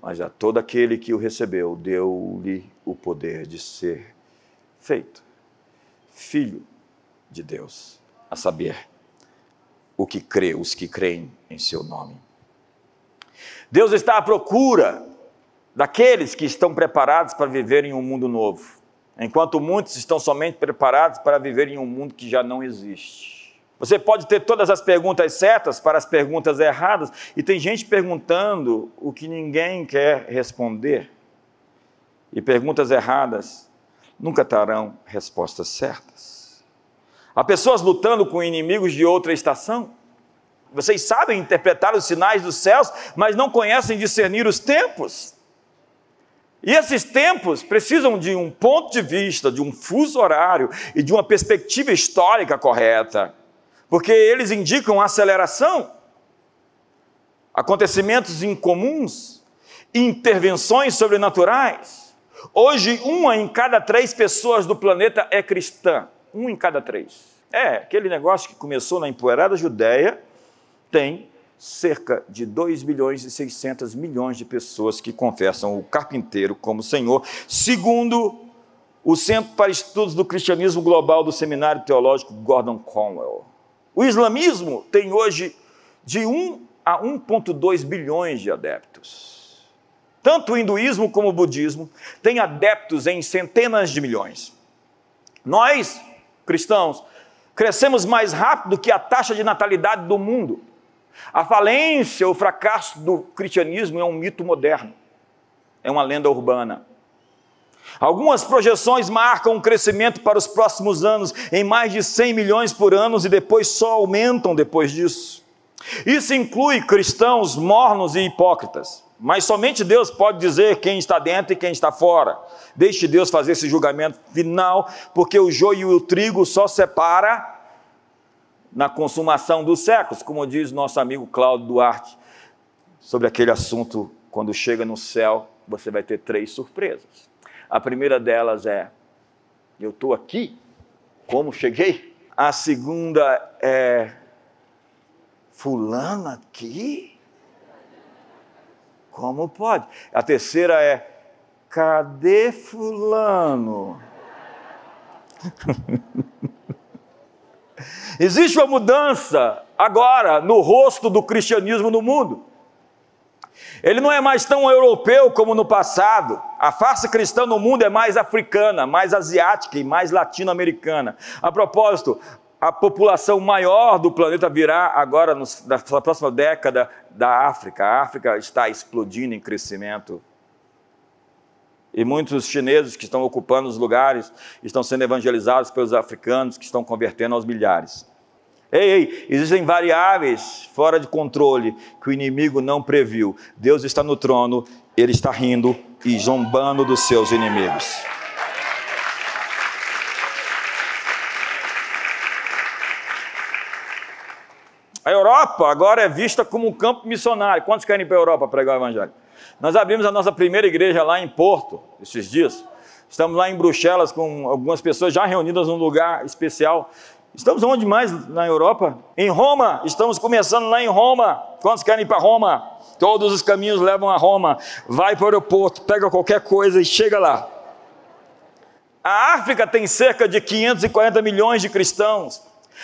Mas a todo aquele que o recebeu, deu-lhe o poder de ser feito filho de Deus, a saber, o que crê, os que creem em seu nome. Deus está à procura daqueles que estão preparados para viver em um mundo novo, enquanto muitos estão somente preparados para viver em um mundo que já não existe. Você pode ter todas as perguntas certas para as perguntas erradas, e tem gente perguntando o que ninguém quer responder. E perguntas erradas nunca terão respostas certas. Há pessoas lutando com inimigos de outra estação. Vocês sabem interpretar os sinais dos céus, mas não conhecem discernir os tempos. E esses tempos precisam de um ponto de vista, de um fuso horário e de uma perspectiva histórica correta porque eles indicam aceleração, acontecimentos incomuns, intervenções sobrenaturais. Hoje, uma em cada três pessoas do planeta é cristã. Um em cada três. É, aquele negócio que começou na empoeirada Judéia, tem cerca de 2 bilhões e 600 milhões de pessoas que confessam o carpinteiro como Senhor, segundo o Centro para Estudos do Cristianismo Global do Seminário Teológico Gordon Conwell. O islamismo tem hoje de 1 a 1,2 bilhões de adeptos. Tanto o hinduísmo como o budismo têm adeptos em centenas de milhões. Nós, cristãos, crescemos mais rápido que a taxa de natalidade do mundo. A falência, o fracasso do cristianismo é um mito moderno, é uma lenda urbana. Algumas projeções marcam um crescimento para os próximos anos em mais de 100 milhões por ano e depois só aumentam depois disso. Isso inclui cristãos mornos e hipócritas. Mas somente Deus pode dizer quem está dentro e quem está fora. Deixe Deus fazer esse julgamento final, porque o joio e o trigo só separa na consumação dos séculos, como diz nosso amigo Cláudio Duarte sobre aquele assunto. Quando chega no céu, você vai ter três surpresas. A primeira delas é: eu estou aqui, como cheguei? A segunda é: Fulano aqui? Como pode? A terceira é: cadê Fulano? <laughs> Existe uma mudança agora no rosto do cristianismo no mundo. Ele não é mais tão europeu como no passado. A face cristã no mundo é mais africana, mais asiática e mais latino-americana. A propósito, a população maior do planeta virá agora, na próxima década, da África. A África está explodindo em crescimento. E muitos chineses que estão ocupando os lugares estão sendo evangelizados pelos africanos que estão convertendo aos milhares. Ei, ei, existem variáveis fora de controle que o inimigo não previu. Deus está no trono, ele está rindo e zombando dos seus inimigos. A Europa agora é vista como um campo missionário. Quantos querem ir para a Europa pregar o Evangelho? Nós abrimos a nossa primeira igreja lá em Porto, esses dias. Estamos lá em Bruxelas com algumas pessoas já reunidas num lugar especial. Estamos onde mais na Europa? Em Roma, estamos começando lá em Roma. Quantos querem ir para Roma? Todos os caminhos levam a Roma. Vai para o aeroporto, pega qualquer coisa e chega lá. A África tem cerca de 540 milhões de cristãos.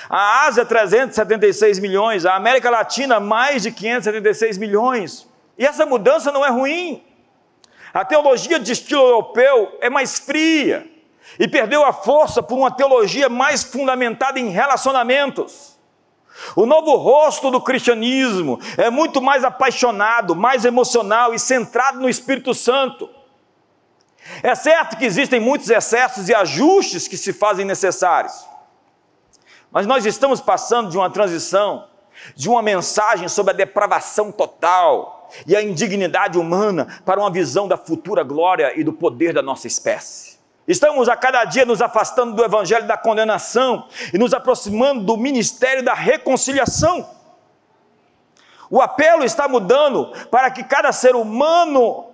A Ásia, 376 milhões. A América Latina, mais de 576 milhões. E essa mudança não é ruim. A teologia de estilo europeu é mais fria e perdeu a força por uma teologia mais fundamentada em relacionamentos. O novo rosto do cristianismo é muito mais apaixonado, mais emocional e centrado no Espírito Santo. É certo que existem muitos excessos e ajustes que se fazem necessários, mas nós estamos passando de uma transição, de uma mensagem sobre a depravação total e a indignidade humana para uma visão da futura glória e do poder da nossa espécie. Estamos a cada dia nos afastando do evangelho da condenação e nos aproximando do ministério da reconciliação. O apelo está mudando para que cada ser humano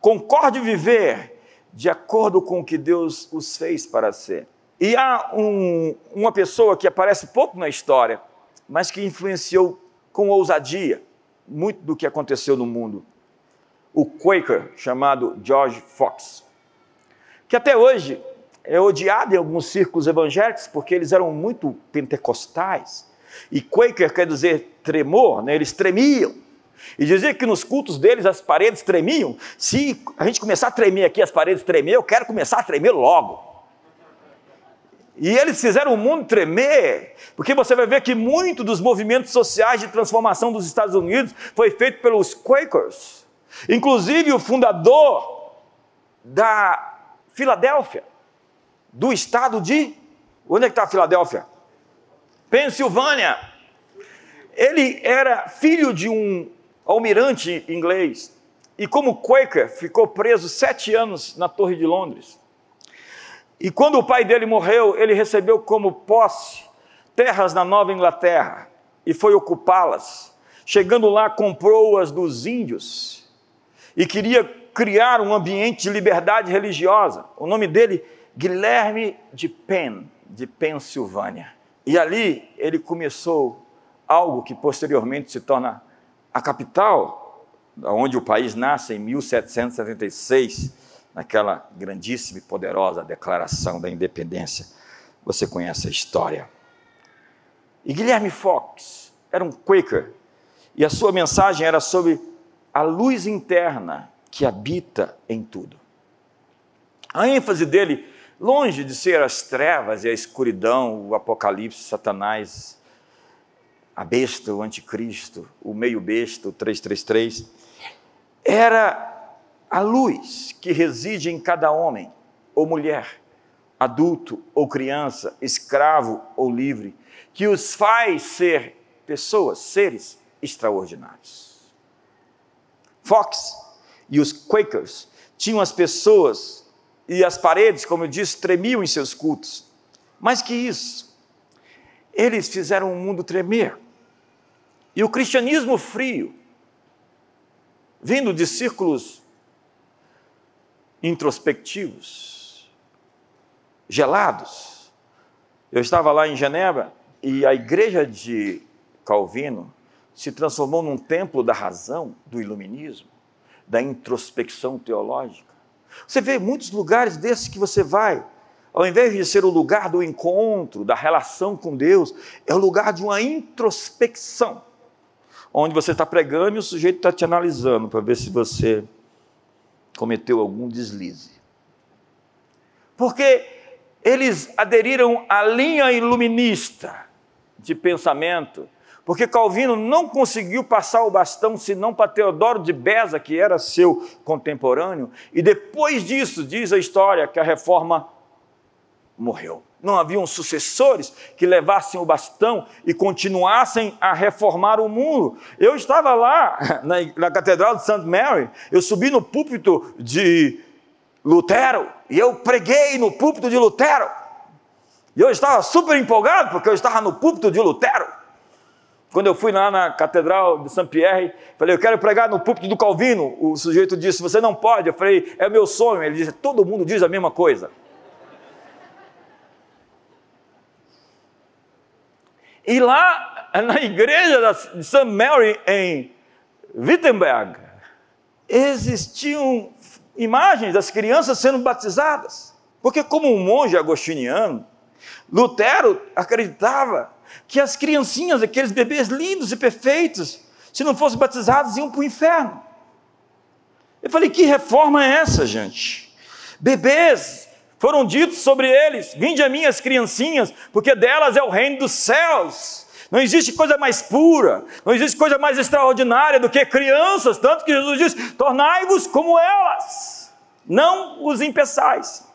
concorde viver de acordo com o que Deus os fez para ser. E há um, uma pessoa que aparece pouco na história, mas que influenciou com ousadia muito do que aconteceu no mundo. O Quaker, chamado George Fox, que até hoje é odiado em alguns círculos evangélicos porque eles eram muito pentecostais. E Quaker quer dizer tremor, né? eles tremiam. E dizia que nos cultos deles as paredes tremiam. Se a gente começar a tremer aqui, as paredes tremer, eu quero começar a tremer logo. E eles fizeram o mundo tremer, porque você vai ver que muito dos movimentos sociais de transformação dos Estados Unidos foi feito pelos Quakers. Inclusive o fundador da Filadélfia, do estado de. Onde é que está Filadélfia? Pensilvânia. Ele era filho de um almirante inglês. E como Quaker, ficou preso sete anos na Torre de Londres. E quando o pai dele morreu, ele recebeu como posse terras na Nova Inglaterra e foi ocupá-las. Chegando lá, comprou-as dos índios e queria criar um ambiente de liberdade religiosa. O nome dele, Guilherme de Penn, de Pensilvânia. E ali ele começou algo que posteriormente se torna a capital, onde o país nasce em 1776 naquela grandíssima e poderosa declaração da independência. Você conhece a história. E Guilherme Fox era um Quaker, e a sua mensagem era sobre a luz interna que habita em tudo. A ênfase dele, longe de ser as trevas e a escuridão, o apocalipse, Satanás, a besta, o anticristo, o meio besta, o 333, era a luz que reside em cada homem ou mulher, adulto ou criança, escravo ou livre, que os faz ser pessoas, seres extraordinários. Fox e os Quakers tinham as pessoas e as paredes, como eu disse, tremiam em seus cultos. Mais que isso, eles fizeram o mundo tremer. E o cristianismo frio, vindo de círculos introspectivos, gelados. Eu estava lá em Genebra e a igreja de Calvino se transformou num templo da razão, do iluminismo, da introspecção teológica. Você vê muitos lugares desses que você vai, ao invés de ser o lugar do encontro, da relação com Deus, é o lugar de uma introspecção, onde você está pregando e o sujeito está te analisando para ver se você cometeu algum deslize. Porque eles aderiram à linha iluminista de pensamento, porque Calvino não conseguiu passar o bastão senão para Teodoro de Beza, que era seu contemporâneo, e depois disso, diz a história, que a reforma morreu. Não haviam sucessores que levassem o bastão e continuassem a reformar o mundo. Eu estava lá <laughs> na, na Catedral de St. Mary, eu subi no púlpito de Lutero e eu preguei no púlpito de Lutero. E eu estava super empolgado porque eu estava no púlpito de Lutero. Quando eu fui lá na Catedral de Saint Pierre, falei, eu quero pregar no púlpito do Calvino. O sujeito disse, você não pode. Eu falei, é meu sonho. Ele disse, todo mundo diz a mesma coisa. E lá na igreja de St. Mary em Wittenberg, existiam imagens das crianças sendo batizadas. Porque, como um monge agostiniano, Lutero acreditava que as criancinhas, aqueles bebês lindos e perfeitos, se não fossem batizados, iam para o inferno. Eu falei: que reforma é essa, gente? Bebês foram ditos sobre eles: Vinde a mim as criancinhas, porque delas é o reino dos céus. Não existe coisa mais pura, não existe coisa mais extraordinária do que crianças, tanto que Jesus diz: tornai-vos como elas, não os impeçais.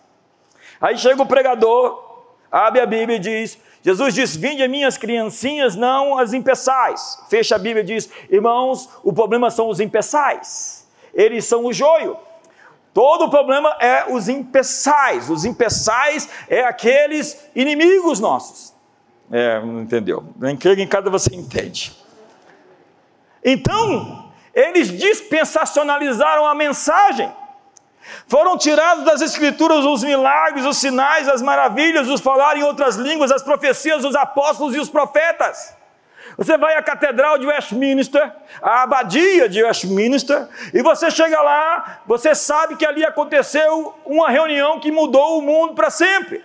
Aí chega o pregador, abre a Bíblia e diz: Jesus diz: Vinde a mim as criancinhas, não as impeçais. Fecha a Bíblia e diz: Irmãos, o problema são os impeçais, eles são o joio. Todo o problema é os impeçais. Os impeçais é aqueles inimigos nossos. É, não entendeu? Nem que em cada você entende. Então, eles dispensacionalizaram a mensagem. Foram tirados das escrituras os milagres, os sinais, as maravilhas, os falar em outras línguas, as profecias dos apóstolos e os profetas. Você vai à Catedral de Westminster, à Abadia de Westminster, e você chega lá, você sabe que ali aconteceu uma reunião que mudou o mundo para sempre.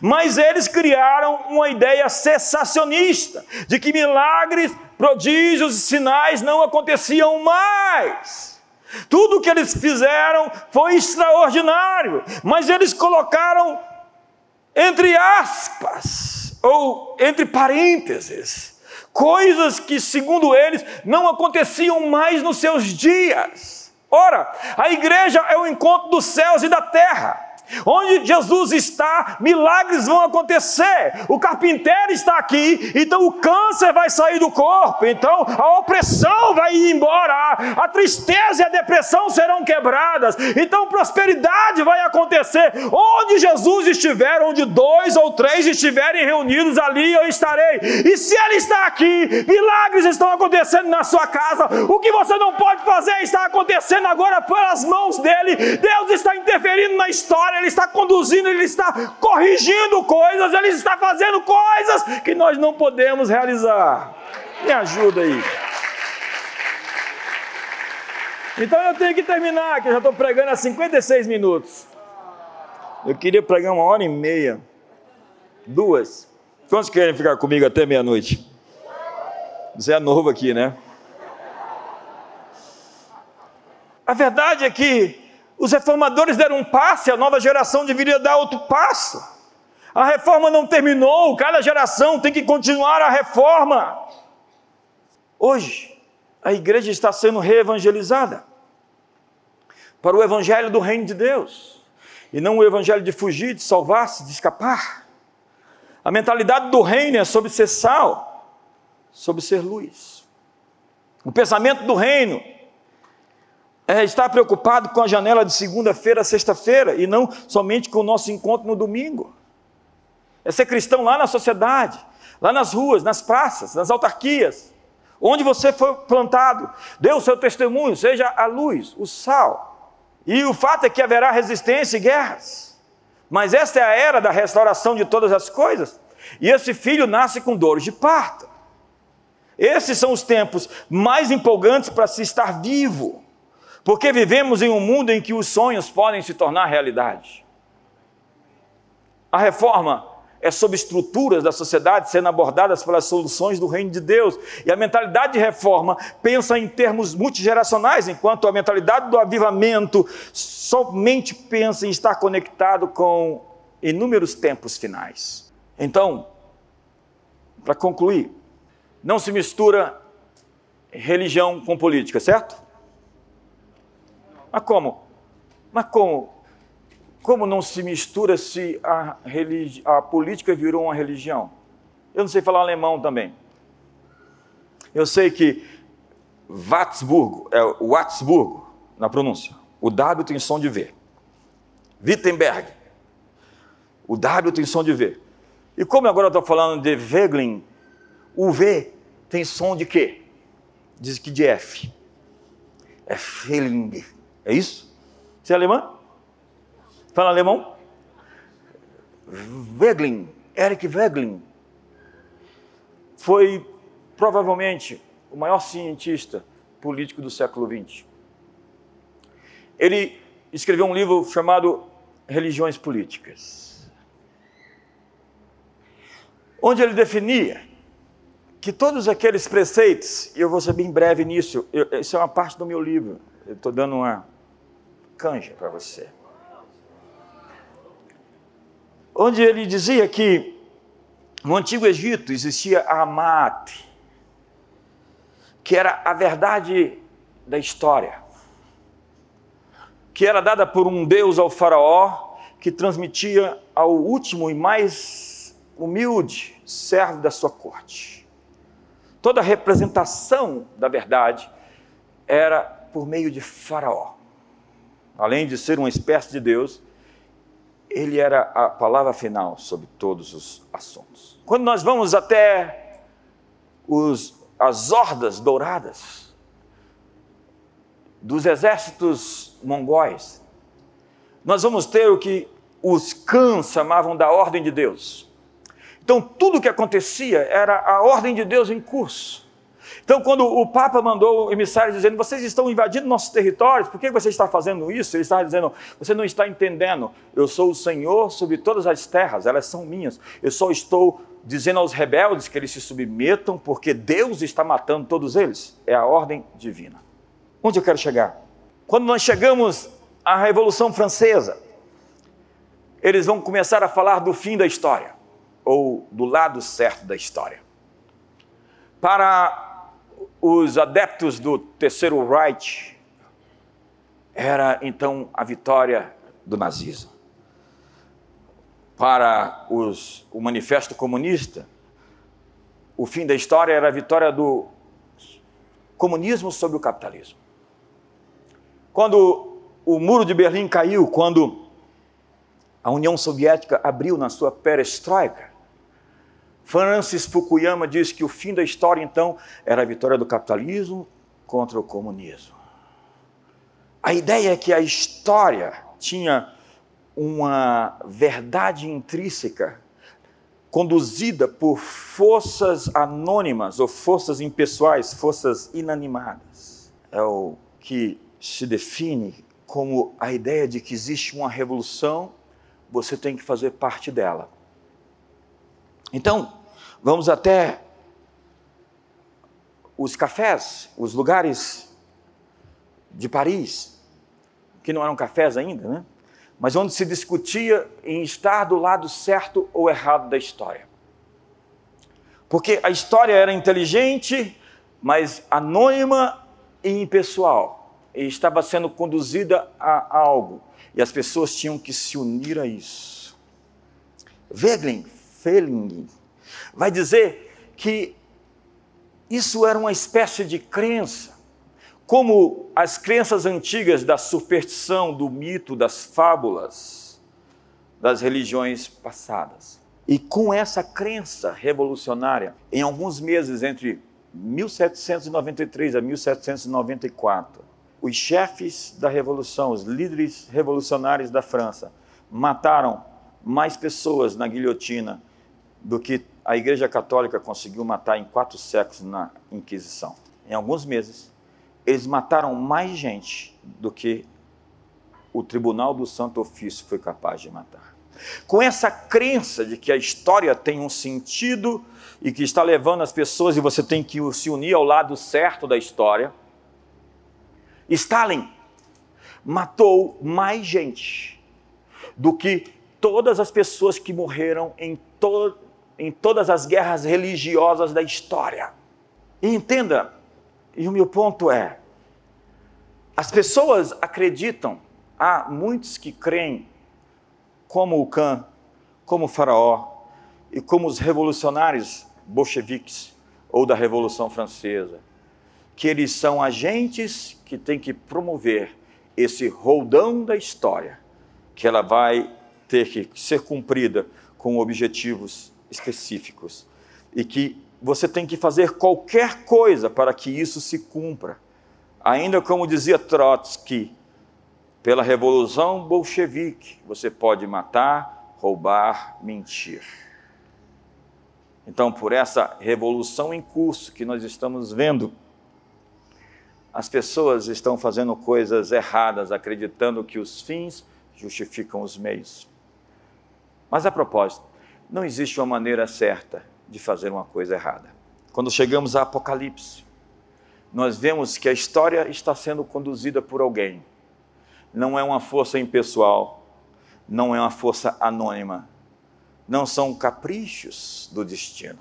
Mas eles criaram uma ideia cessacionista de que milagres, prodígios e sinais não aconteciam mais. Tudo que eles fizeram foi extraordinário, mas eles colocaram entre aspas ou entre parênteses coisas que, segundo eles, não aconteciam mais nos seus dias. Ora, a igreja é o encontro dos céus e da terra. Onde Jesus está, milagres vão acontecer. O carpinteiro está aqui, então o câncer vai sair do corpo, então a opressão vai ir embora, a tristeza e a depressão serão quebradas, então prosperidade vai acontecer. Onde Jesus estiver, onde dois ou três estiverem reunidos, ali eu estarei. E se Ele está aqui, milagres estão acontecendo na sua casa. O que você não pode fazer está acontecendo agora pelas mãos dele. Deus está interferindo na história Ele está conduzindo, Ele está corrigindo coisas, Ele está fazendo coisas que nós não podemos realizar. Me ajuda aí. Então eu tenho que terminar, que eu já estou pregando há 56 minutos. Eu queria pregar uma hora e meia. Duas. Quantos querem ficar comigo até meia-noite? Você é novo aqui, né? A verdade é que os reformadores deram um passe, a nova geração deveria dar outro passo. A reforma não terminou, cada geração tem que continuar a reforma. Hoje, a igreja está sendo reevangelizada para o evangelho do reino de Deus, e não o evangelho de fugir, de salvar-se, de escapar. A mentalidade do reino é sobre ser sal, sobre ser luz. O pensamento do reino é estar preocupado com a janela de segunda-feira a sexta-feira e não somente com o nosso encontro no domingo. É ser cristão lá na sociedade, lá nas ruas, nas praças, nas autarquias, onde você foi plantado. Dê o seu testemunho, seja a luz, o sal. E o fato é que haverá resistência e guerras. Mas esta é a era da restauração de todas as coisas. E esse filho nasce com dores de parto. Esses são os tempos mais empolgantes para se estar vivo porque vivemos em um mundo em que os sonhos podem se tornar realidade. A reforma é sobre estruturas da sociedade sendo abordadas pelas soluções do reino de Deus. E a mentalidade de reforma pensa em termos multigeracionais, enquanto a mentalidade do avivamento somente pensa em estar conectado com inúmeros tempos finais. Então, para concluir, não se mistura religião com política, certo? Mas como? Mas como? Como não se mistura se a, religi... a política virou uma religião? Eu não sei falar alemão também. Eu sei que Watzburgo, é Watzburgo, na pronúncia. O W tem som de V. Wittenberg. O W tem som de V. E como agora eu estou falando de Weglin, o V tem som de quê? Diz que de F. É Feeling. É isso? Você é alemã? Fala alemão? Weglin, Eric Weglin, foi provavelmente o maior cientista político do século XX. Ele escreveu um livro chamado Religiões Políticas, onde ele definia que todos aqueles preceitos, e eu vou ser bem breve nisso, eu, isso é uma parte do meu livro, eu estou dando uma canja para você. Onde ele dizia que no Antigo Egito existia a Amate, que era a verdade da história, que era dada por um deus ao faraó, que transmitia ao último e mais humilde servo da sua corte. Toda a representação da verdade era por meio de faraó além de ser uma espécie de Deus, ele era a palavra final sobre todos os assuntos. Quando nós vamos até os, as hordas douradas dos exércitos mongóis, nós vamos ter o que os cães chamavam da ordem de Deus. Então, tudo o que acontecia era a ordem de Deus em curso. Então, quando o Papa mandou emissários dizendo: vocês estão invadindo nossos territórios, por que você está fazendo isso? Ele estava dizendo: você não está entendendo, eu sou o Senhor sobre todas as terras, elas são minhas. Eu só estou dizendo aos rebeldes que eles se submetam, porque Deus está matando todos eles. É a ordem divina. Onde eu quero chegar? Quando nós chegamos à Revolução Francesa, eles vão começar a falar do fim da história, ou do lado certo da história. Para os adeptos do terceiro Reich era então a vitória do nazismo. Para os, o manifesto comunista, o fim da história era a vitória do comunismo sobre o capitalismo. Quando o muro de Berlim caiu, quando a União Soviética abriu na sua perestroika, Francis Fukuyama diz que o fim da história, então, era a vitória do capitalismo contra o comunismo. A ideia é que a história tinha uma verdade intrínseca conduzida por forças anônimas ou forças impessoais, forças inanimadas. É o que se define como a ideia de que existe uma revolução, você tem que fazer parte dela. Então, vamos até os cafés, os lugares de Paris, que não eram cafés ainda, né? mas onde se discutia em estar do lado certo ou errado da história. Porque a história era inteligente, mas anônima e impessoal, e estava sendo conduzida a algo, e as pessoas tinham que se unir a isso. Wegelin Felling, vai dizer que isso era uma espécie de crença, como as crenças antigas da superstição, do mito, das fábulas, das religiões passadas. E com essa crença revolucionária, em alguns meses entre 1793 a 1794, os chefes da revolução, os líderes revolucionários da França, mataram mais pessoas na guilhotina do que a Igreja Católica conseguiu matar em quatro séculos na Inquisição. Em alguns meses, eles mataram mais gente do que o Tribunal do Santo Ofício foi capaz de matar. Com essa crença de que a história tem um sentido e que está levando as pessoas e você tem que se unir ao lado certo da história, Stalin matou mais gente do que todas as pessoas que morreram em todo em todas as guerras religiosas da história. E entenda, e o meu ponto é: as pessoas acreditam, há muitos que creem, como o Khan, como o Faraó e como os revolucionários bolcheviques ou da Revolução Francesa, que eles são agentes que têm que promover esse roldão da história, que ela vai ter que ser cumprida com objetivos específicos e que você tem que fazer qualquer coisa para que isso se cumpra. Ainda como dizia Trotsky, pela revolução bolchevique, você pode matar, roubar, mentir. Então, por essa revolução em curso que nós estamos vendo, as pessoas estão fazendo coisas erradas, acreditando que os fins justificam os meios. Mas a propósito, não existe uma maneira certa de fazer uma coisa errada. Quando chegamos a Apocalipse, nós vemos que a história está sendo conduzida por alguém. Não é uma força impessoal, não é uma força anônima, não são caprichos do destino,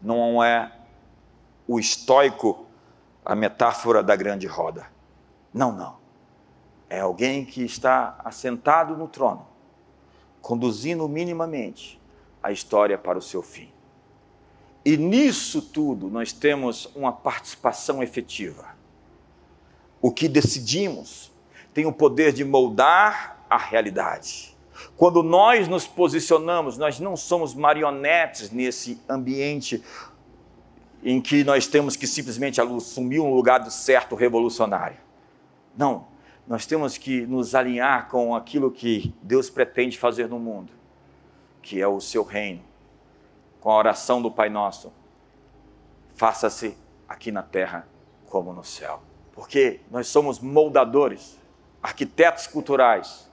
não é o estoico a metáfora da grande roda. Não, não. É alguém que está assentado no trono, conduzindo minimamente a história para o seu fim. E nisso tudo nós temos uma participação efetiva. O que decidimos tem o poder de moldar a realidade. Quando nós nos posicionamos, nós não somos marionetes nesse ambiente em que nós temos que simplesmente assumir um lugar do certo revolucionário. Não, nós temos que nos alinhar com aquilo que Deus pretende fazer no mundo que é o seu reino, com a oração do Pai Nosso: faça-se aqui na terra como no céu. Porque nós somos moldadores, arquitetos culturais,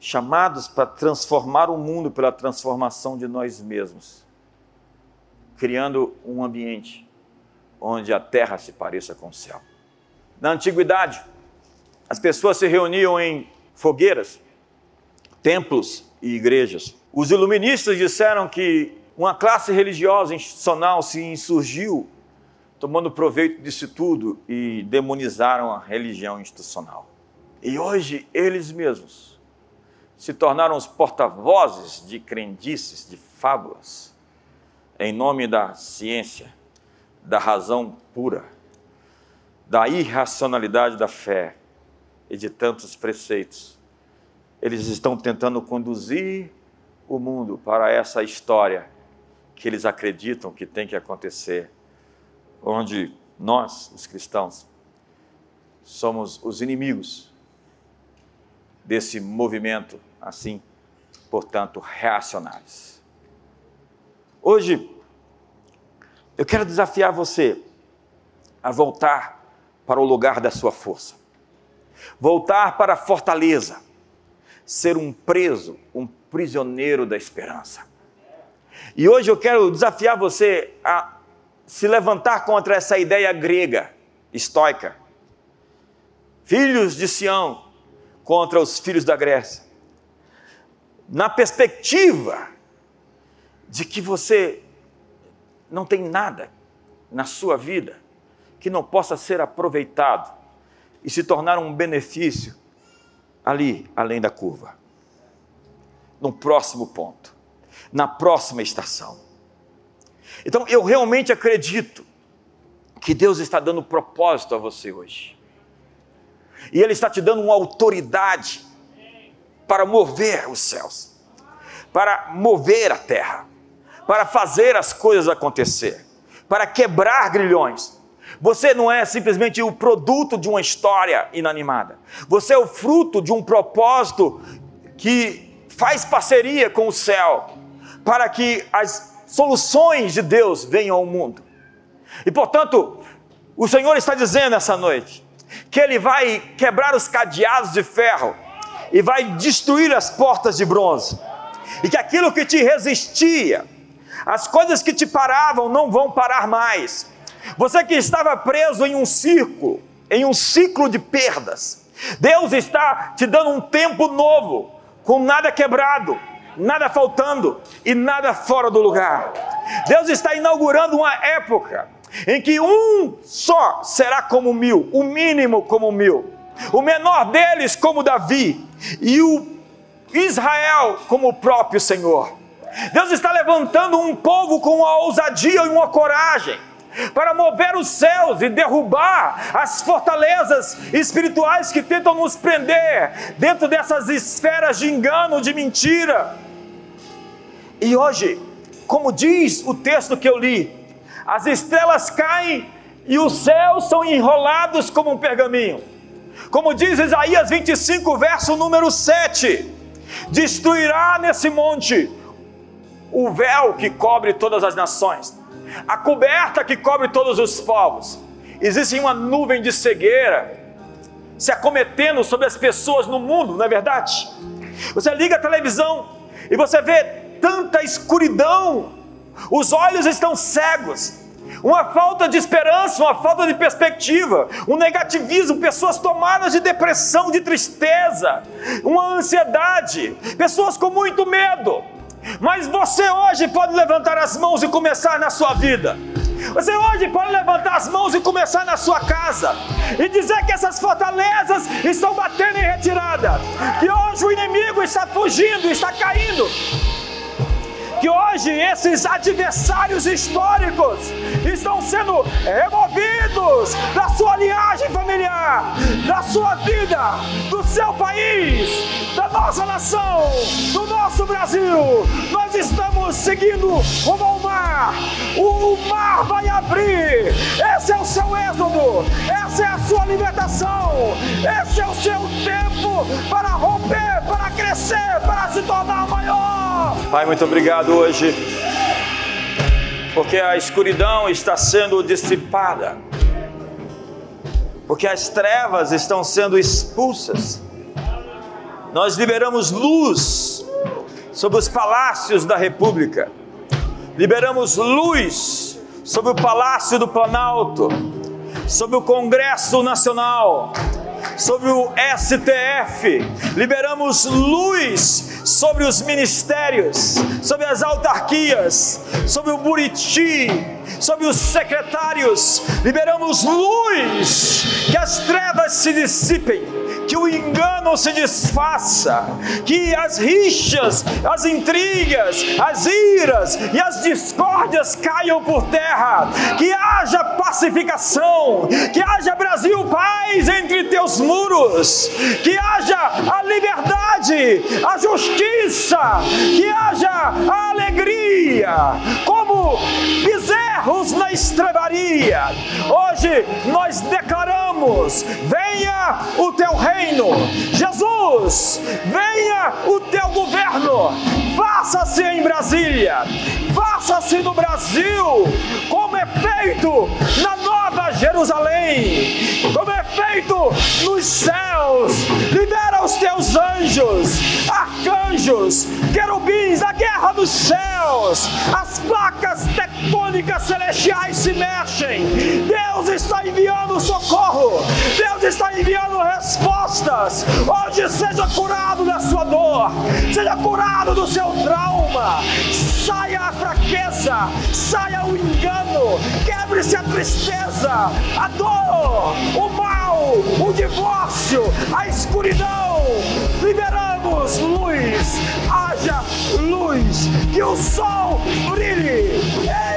chamados para transformar o mundo pela transformação de nós mesmos, criando um ambiente onde a terra se pareça com o céu. Na antiguidade, as pessoas se reuniam em fogueiras, templos e igrejas. Os iluministas disseram que uma classe religiosa institucional se insurgiu, tomando proveito disso tudo e demonizaram a religião institucional. E hoje eles mesmos se tornaram os porta-vozes de crendices, de fábulas, em nome da ciência, da razão pura, da irracionalidade da fé e de tantos preceitos. Eles estão tentando conduzir o mundo para essa história que eles acreditam que tem que acontecer, onde nós, os cristãos, somos os inimigos desse movimento assim, portanto, reacionários. Hoje, eu quero desafiar você a voltar para o lugar da sua força, voltar para a fortaleza, ser um preso, um prisioneiro da esperança. E hoje eu quero desafiar você a se levantar contra essa ideia grega, estoica. Filhos de Sião contra os filhos da Grécia. Na perspectiva de que você não tem nada na sua vida que não possa ser aproveitado e se tornar um benefício ali, além da curva. No próximo ponto na próxima estação. Então eu realmente acredito que Deus está dando propósito a você hoje. E Ele está te dando uma autoridade para mover os céus, para mover a terra, para fazer as coisas acontecer, para quebrar grilhões. Você não é simplesmente o produto de uma história inanimada. Você é o fruto de um propósito que faz parceria com o céu para que as soluções de Deus venham ao mundo. E portanto, o Senhor está dizendo essa noite que Ele vai quebrar os cadeados de ferro e vai destruir as portas de bronze, e que aquilo que te resistia, as coisas que te paravam não vão parar mais. Você que estava preso em um círculo, em um ciclo de perdas, Deus está te dando um tempo novo, com nada quebrado nada faltando e nada fora do lugar. Deus está inaugurando uma época em que um só será como mil, o mínimo como mil, o menor deles como Davi e o Israel como o próprio Senhor. Deus está levantando um povo com uma ousadia e uma coragem para mover os céus e derrubar as fortalezas espirituais que tentam nos prender dentro dessas esferas de engano, de mentira. E hoje, como diz o texto que eu li, as estrelas caem e os céus são enrolados como um pergaminho. Como diz Isaías 25, verso número 7: Destruirá nesse monte o véu que cobre todas as nações, a coberta que cobre todos os povos. Existe uma nuvem de cegueira se acometendo sobre as pessoas no mundo, não é verdade? Você liga a televisão e você vê tanta escuridão, os olhos estão cegos, uma falta de esperança, uma falta de perspectiva, um negativismo, pessoas tomadas de depressão, de tristeza, uma ansiedade, pessoas com muito medo. Mas você hoje pode levantar as mãos e começar na sua vida. Você hoje pode levantar as mãos e começar na sua casa e dizer que essas fortalezas estão batendo em retirada, que hoje o inimigo está fugindo, está caindo que hoje esses adversários históricos estão sendo removidos da sua linhagem familiar, da sua vida, do seu país, da nossa nação, do nosso Brasil. Nós estamos seguindo rumo ao mar. O mar vai abrir. Esse é o seu êxodo. Essa é a sua libertação. Esse é o seu tempo para romper, para crescer, para se tornar maior. Pai, muito obrigado hoje porque a escuridão está sendo dissipada, porque as trevas estão sendo expulsas. Nós liberamos luz sobre os palácios da República, liberamos luz sobre o Palácio do Planalto, sobre o Congresso Nacional, sobre o STF, liberamos luz sobre os ministérios, sobre as autarquias, sobre o Buriti, sobre os secretários, liberamos luz, que as trevas se dissipem, que o engano se desfaça, que as rixas, as intrigas, as iras e as discórdias caiam por terra, que haja pacificação, que haja Brasil paz entre teus muros, que haja a liberdade, a justiça, que haja a alegria, como bezerros na estrebaria. Hoje nós declaramos: venha o teu reino, Jesus, venha o teu governo, faça-se em Brasília, faça-se no Brasil, como é feito na Nova Jerusalém, como é feito nos céus. Libera os teus anjos, arcanjos, querubins, a guerra dos céus, as placas tectônicas celestiais se mexem. Deus está enviando socorro, Deus está enviando respostas. Hoje seja curado da sua dor, seja curado do seu trauma, saia a fraqueza, saia o engano, quebre-se a tristeza, a dor, o mal, o divórcio, a escuridão. Liberamos luz, haja luz, que o sol brilhe. Eis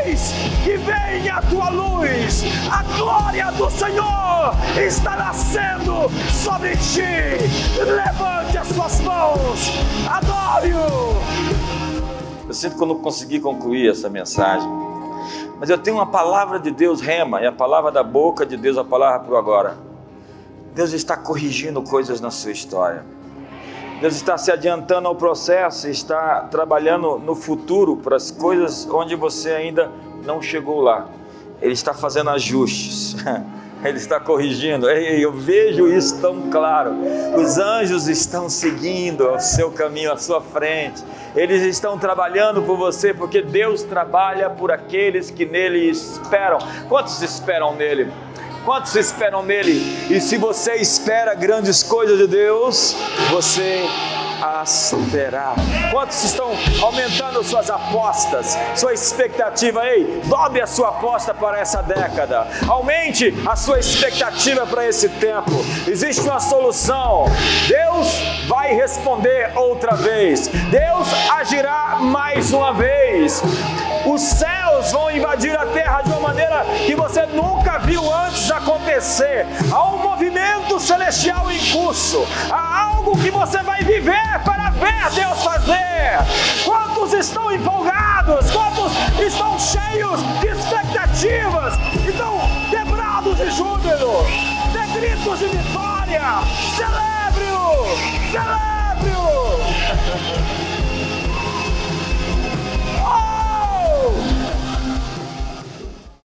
vem a tua luz, a glória do Senhor está nascendo sobre ti. Levante as suas mãos, adore-o. Eu sinto que eu não consegui concluir essa mensagem, mas eu tenho uma palavra de Deus, rema, e a palavra da boca de Deus, a palavra para o agora. Deus está corrigindo coisas na sua história. Deus está se adiantando ao processo, está trabalhando no futuro para as coisas onde você ainda não chegou lá. Ele está fazendo ajustes. <laughs> Ele está corrigindo. Eu vejo isso tão claro. Os anjos estão seguindo o seu caminho à sua frente. Eles estão trabalhando por você, porque Deus trabalha por aqueles que nele esperam. Quantos esperam nele? Quantos esperam nele? E se você espera grandes coisas de Deus, você terá. Quantos estão aumentando suas apostas, sua expectativa? Ei, dobre a sua aposta para essa década. Aumente a sua expectativa para esse tempo. Existe uma solução. Deus vai responder outra vez. Deus agirá mais uma vez. Os Deus vão invadir a terra de uma maneira que você nunca viu antes acontecer. Há um movimento celestial em curso. Há algo que você vai viver para ver Deus fazer. Quantos estão empolgados? Quantos estão cheios de expectativas? Estão quebrados de júbilo, de gritos de vitória. Celebre-o! Celebre-o! <laughs>